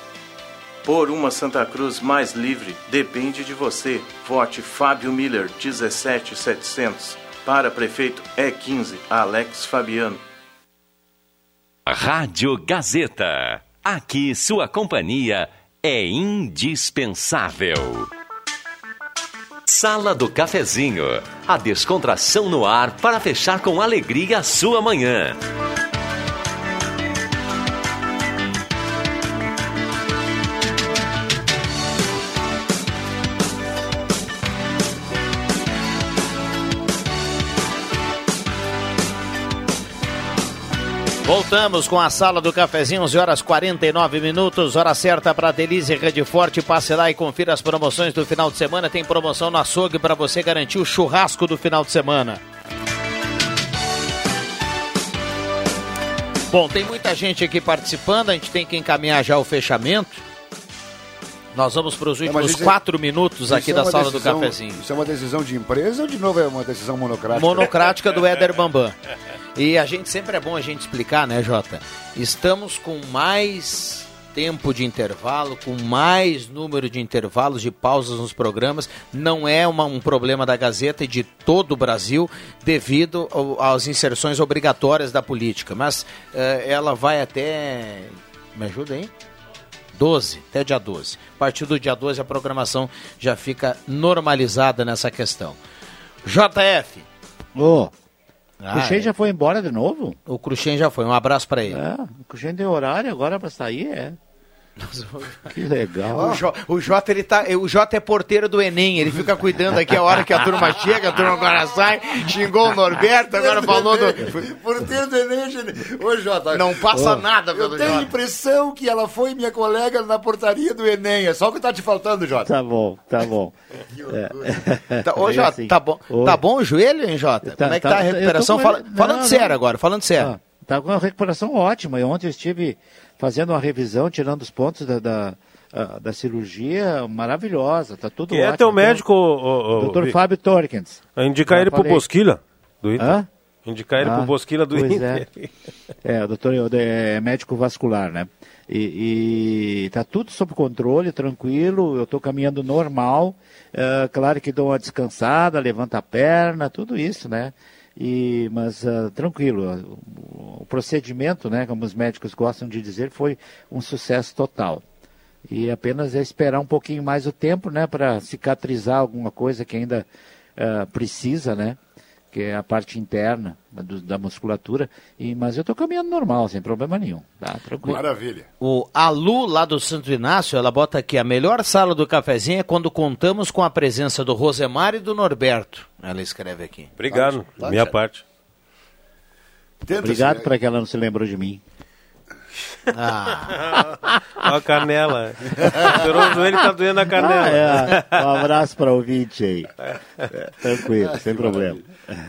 Por uma Santa Cruz mais livre, depende de você. Vote Fábio Miller 17700. Para prefeito é 15, Alex Fabiano. Rádio Gazeta. Aqui sua companhia é indispensável. Sala do Cafezinho. A descontração no ar para fechar com alegria a sua manhã. Voltamos com a sala do cafezinho, 11 horas 49 minutos, hora certa para Delize Rede Forte. Passe lá e confira as promoções do final de semana. Tem promoção no açougue para você garantir o churrasco do final de semana. Bom, tem muita gente aqui participando, a gente tem que encaminhar já o fechamento. Nós vamos para os últimos é- quatro minutos aqui é da sala do decisão- cafezinho. Isso é uma decisão de empresa ou de novo é uma decisão monocrática? monocrática do Éder Bambam. E a gente sempre é bom a gente explicar, né, Jota? Estamos com mais tempo de intervalo, com mais número de intervalos de pausas nos programas. Não é uma- um problema da Gazeta e de todo o Brasil devido ao- às inserções obrigatórias da política. Mas eh, ela vai até. Me ajuda aí? 12, até dia 12. A partir do dia 12 a programação já fica normalizada nessa questão. JF. Ô, Ah, o Cruxem é. já foi embora de novo? O Cruxem já foi. Um abraço pra ele. É, o Cruxem deu horário agora pra sair, é. Que legal. O, Jo- o Jota, ele tá, o Jota é porteiro do Enem, ele fica cuidando aqui a hora que a turma chega, a turma agora sai, xingou o Norberto, agora falou do... Porteiro do Enem, gente. Ô, Jota. Não passa Ô, nada Eu pelo tenho a impressão que ela foi minha colega na portaria do Enem. É só o que tá te faltando, Jota. Tá bom, tá bom. É. Tá, ô, É Jota, assim. tá bom, Oi. tá bom o joelho, hein, Jota? Como é que tá, a eu tô recuperação? Fala- não, falando não. sério agora, falando sério. Ah, tá com uma recuperação ótima. E ontem eu estive fazendo uma revisão, tirando os pontos da, da, da cirurgia maravilhosa. Tá tudo Quem é teu médico, ô, ô, Dr. Fábio Torkins. Indicar ele pro falei. Bosquila, do Inter. Hã? Indicar ele Ah, pro Bosquila do pois Inter. É, é o doutor é médico vascular, né? E, e tá tudo sob controle, tranquilo, eu estou caminhando normal. Ah, claro que dou uma descansada, levanta a perna, tudo isso, né? E, mas ah, tranquilo, o, o procedimento, né, como os médicos gostam de dizer, foi um sucesso total. E apenas é esperar um pouquinho mais o tempo, né, para cicatrizar alguma coisa que ainda ah, precisa, né, que é a parte interna do- da musculatura. E, mas eu estou caminhando normal, sem problema nenhum. Tá, tranquilo. Maravilha. O Alu, lá do Santo Inácio, ela bota aqui: a melhor sala do cafezinho é quando contamos com a presença do Rosemar e do Norberto. Ela escreve aqui. Obrigado, Tá, minha parte. Obrigado para que ela não se lembrou de mim. Ah. Ó a canela. Estourou o joelho e tá doendo a canela. Ah, é. Um abraço para o ouvinte aí. É, tranquilo, sem problema.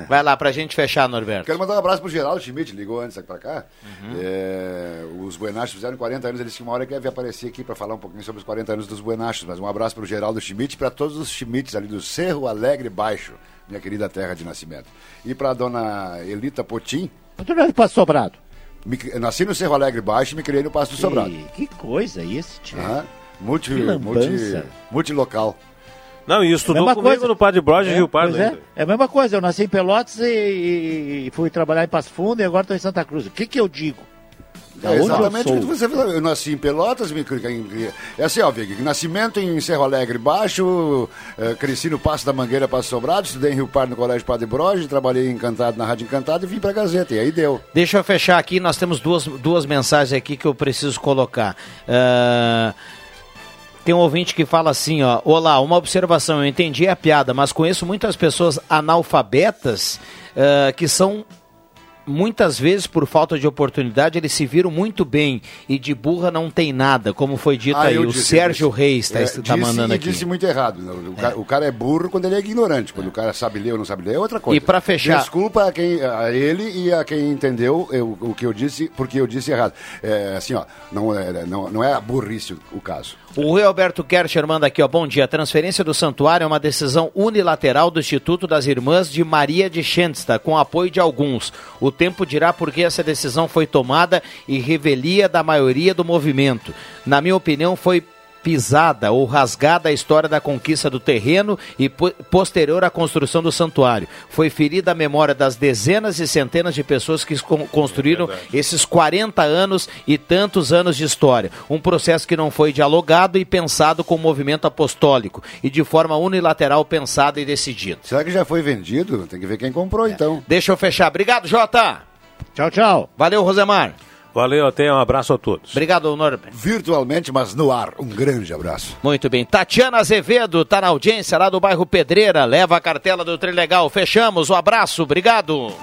Vai lá pra gente fechar, Norberto. Quero mandar um abraço pro Geraldo Schmidt, ligou antes aqui pra cá. Uhum. É, os Buenachos fizeram 40 anos, ele disse que uma hora que ia aparecer aqui para falar um pouquinho sobre os 40 anos dos Buenachos. Mas um abraço pro Geraldo Schmidt e para todos os Schmidts ali do Cerro Alegre Baixo, minha querida terra de nascimento. E pra dona Elita Potim. É do Passo Sobrado? Me- nasci no Cerro Alegre Baixo e me criei no Passo do Sobrado. Que coisa isso, tio. Aham. Multi, multi, multilocal. Não, e estudou Mesma comigo coisa. no Padre Borges É, Rio Pardo pois é. ainda. É a mesma coisa, eu nasci em Pelotas e, e- e fui trabalhar em Passo Fundo e agora estou em Santa Cruz. O que que eu digo? Da É exatamente o que você falou. Eu nasci em Pelotas, me é assim, ó, Vig, nascimento em Cerro Alegre Baixo, eh, cresci no Passo da Mangueira, Passo Sobrado, estudei em Rio Pardo no Colégio Padre Broge, trabalhei Encantado na Rádio Encantado e vim pra Gazeta, e aí deu. Deixa eu fechar aqui, nós temos duas, duas mensagens aqui que eu preciso colocar. Ah, tem um ouvinte que fala assim, ó, olá, uma observação, eu entendi a piada, mas conheço muitas pessoas analfabetas ah, que são muitas vezes por falta de oportunidade eles se viram muito bem e de burra não tem nada, como foi dito aí. Ah, eu O disse, Sérgio disse. Reis está É, tá mandando aqui. disse muito errado. O, cara, o cara é burro quando ele é ignorante. Quando o cara sabe ler ou não sabe ler é outra coisa. E pra fechar- Desculpa a, quem, a ele e a quem entendeu eu- o que eu disse, porque eu disse errado. É, assim, ó, não é, não, não é burrice o caso. O Rui Alberto Kercher manda aqui, ó. Bom dia. A transferência do santuário é uma decisão unilateral do Instituto das Irmãs de Maria de Schensta, com apoio de alguns. O tempo dirá por que essa decisão foi tomada e revelia da maioria do movimento. Na minha opinião, foi pisada ou rasgada a história da conquista do terreno e po- posterior à construção do santuário. Foi ferida a memória das dezenas e centenas de pessoas que con- construíram esses 40 anos e tantos anos de história. Um processo que não foi dialogado e pensado com o movimento apostólico e de forma unilateral pensada e decidida. Será que já foi vendido? Tem que ver quem comprou, então. Deixa eu fechar. Obrigado, Jota. Tchau, tchau. Valeu, Rosemar. Valeu, até um abraço a todos. Obrigado, Norberto. Virtualmente, mas no ar. Um grande abraço. Muito bem. Tatiana Azevedo tá na audiência lá do bairro Pedreira. Leva a cartela do Trilegal. Fechamos. Um abraço. Obrigado.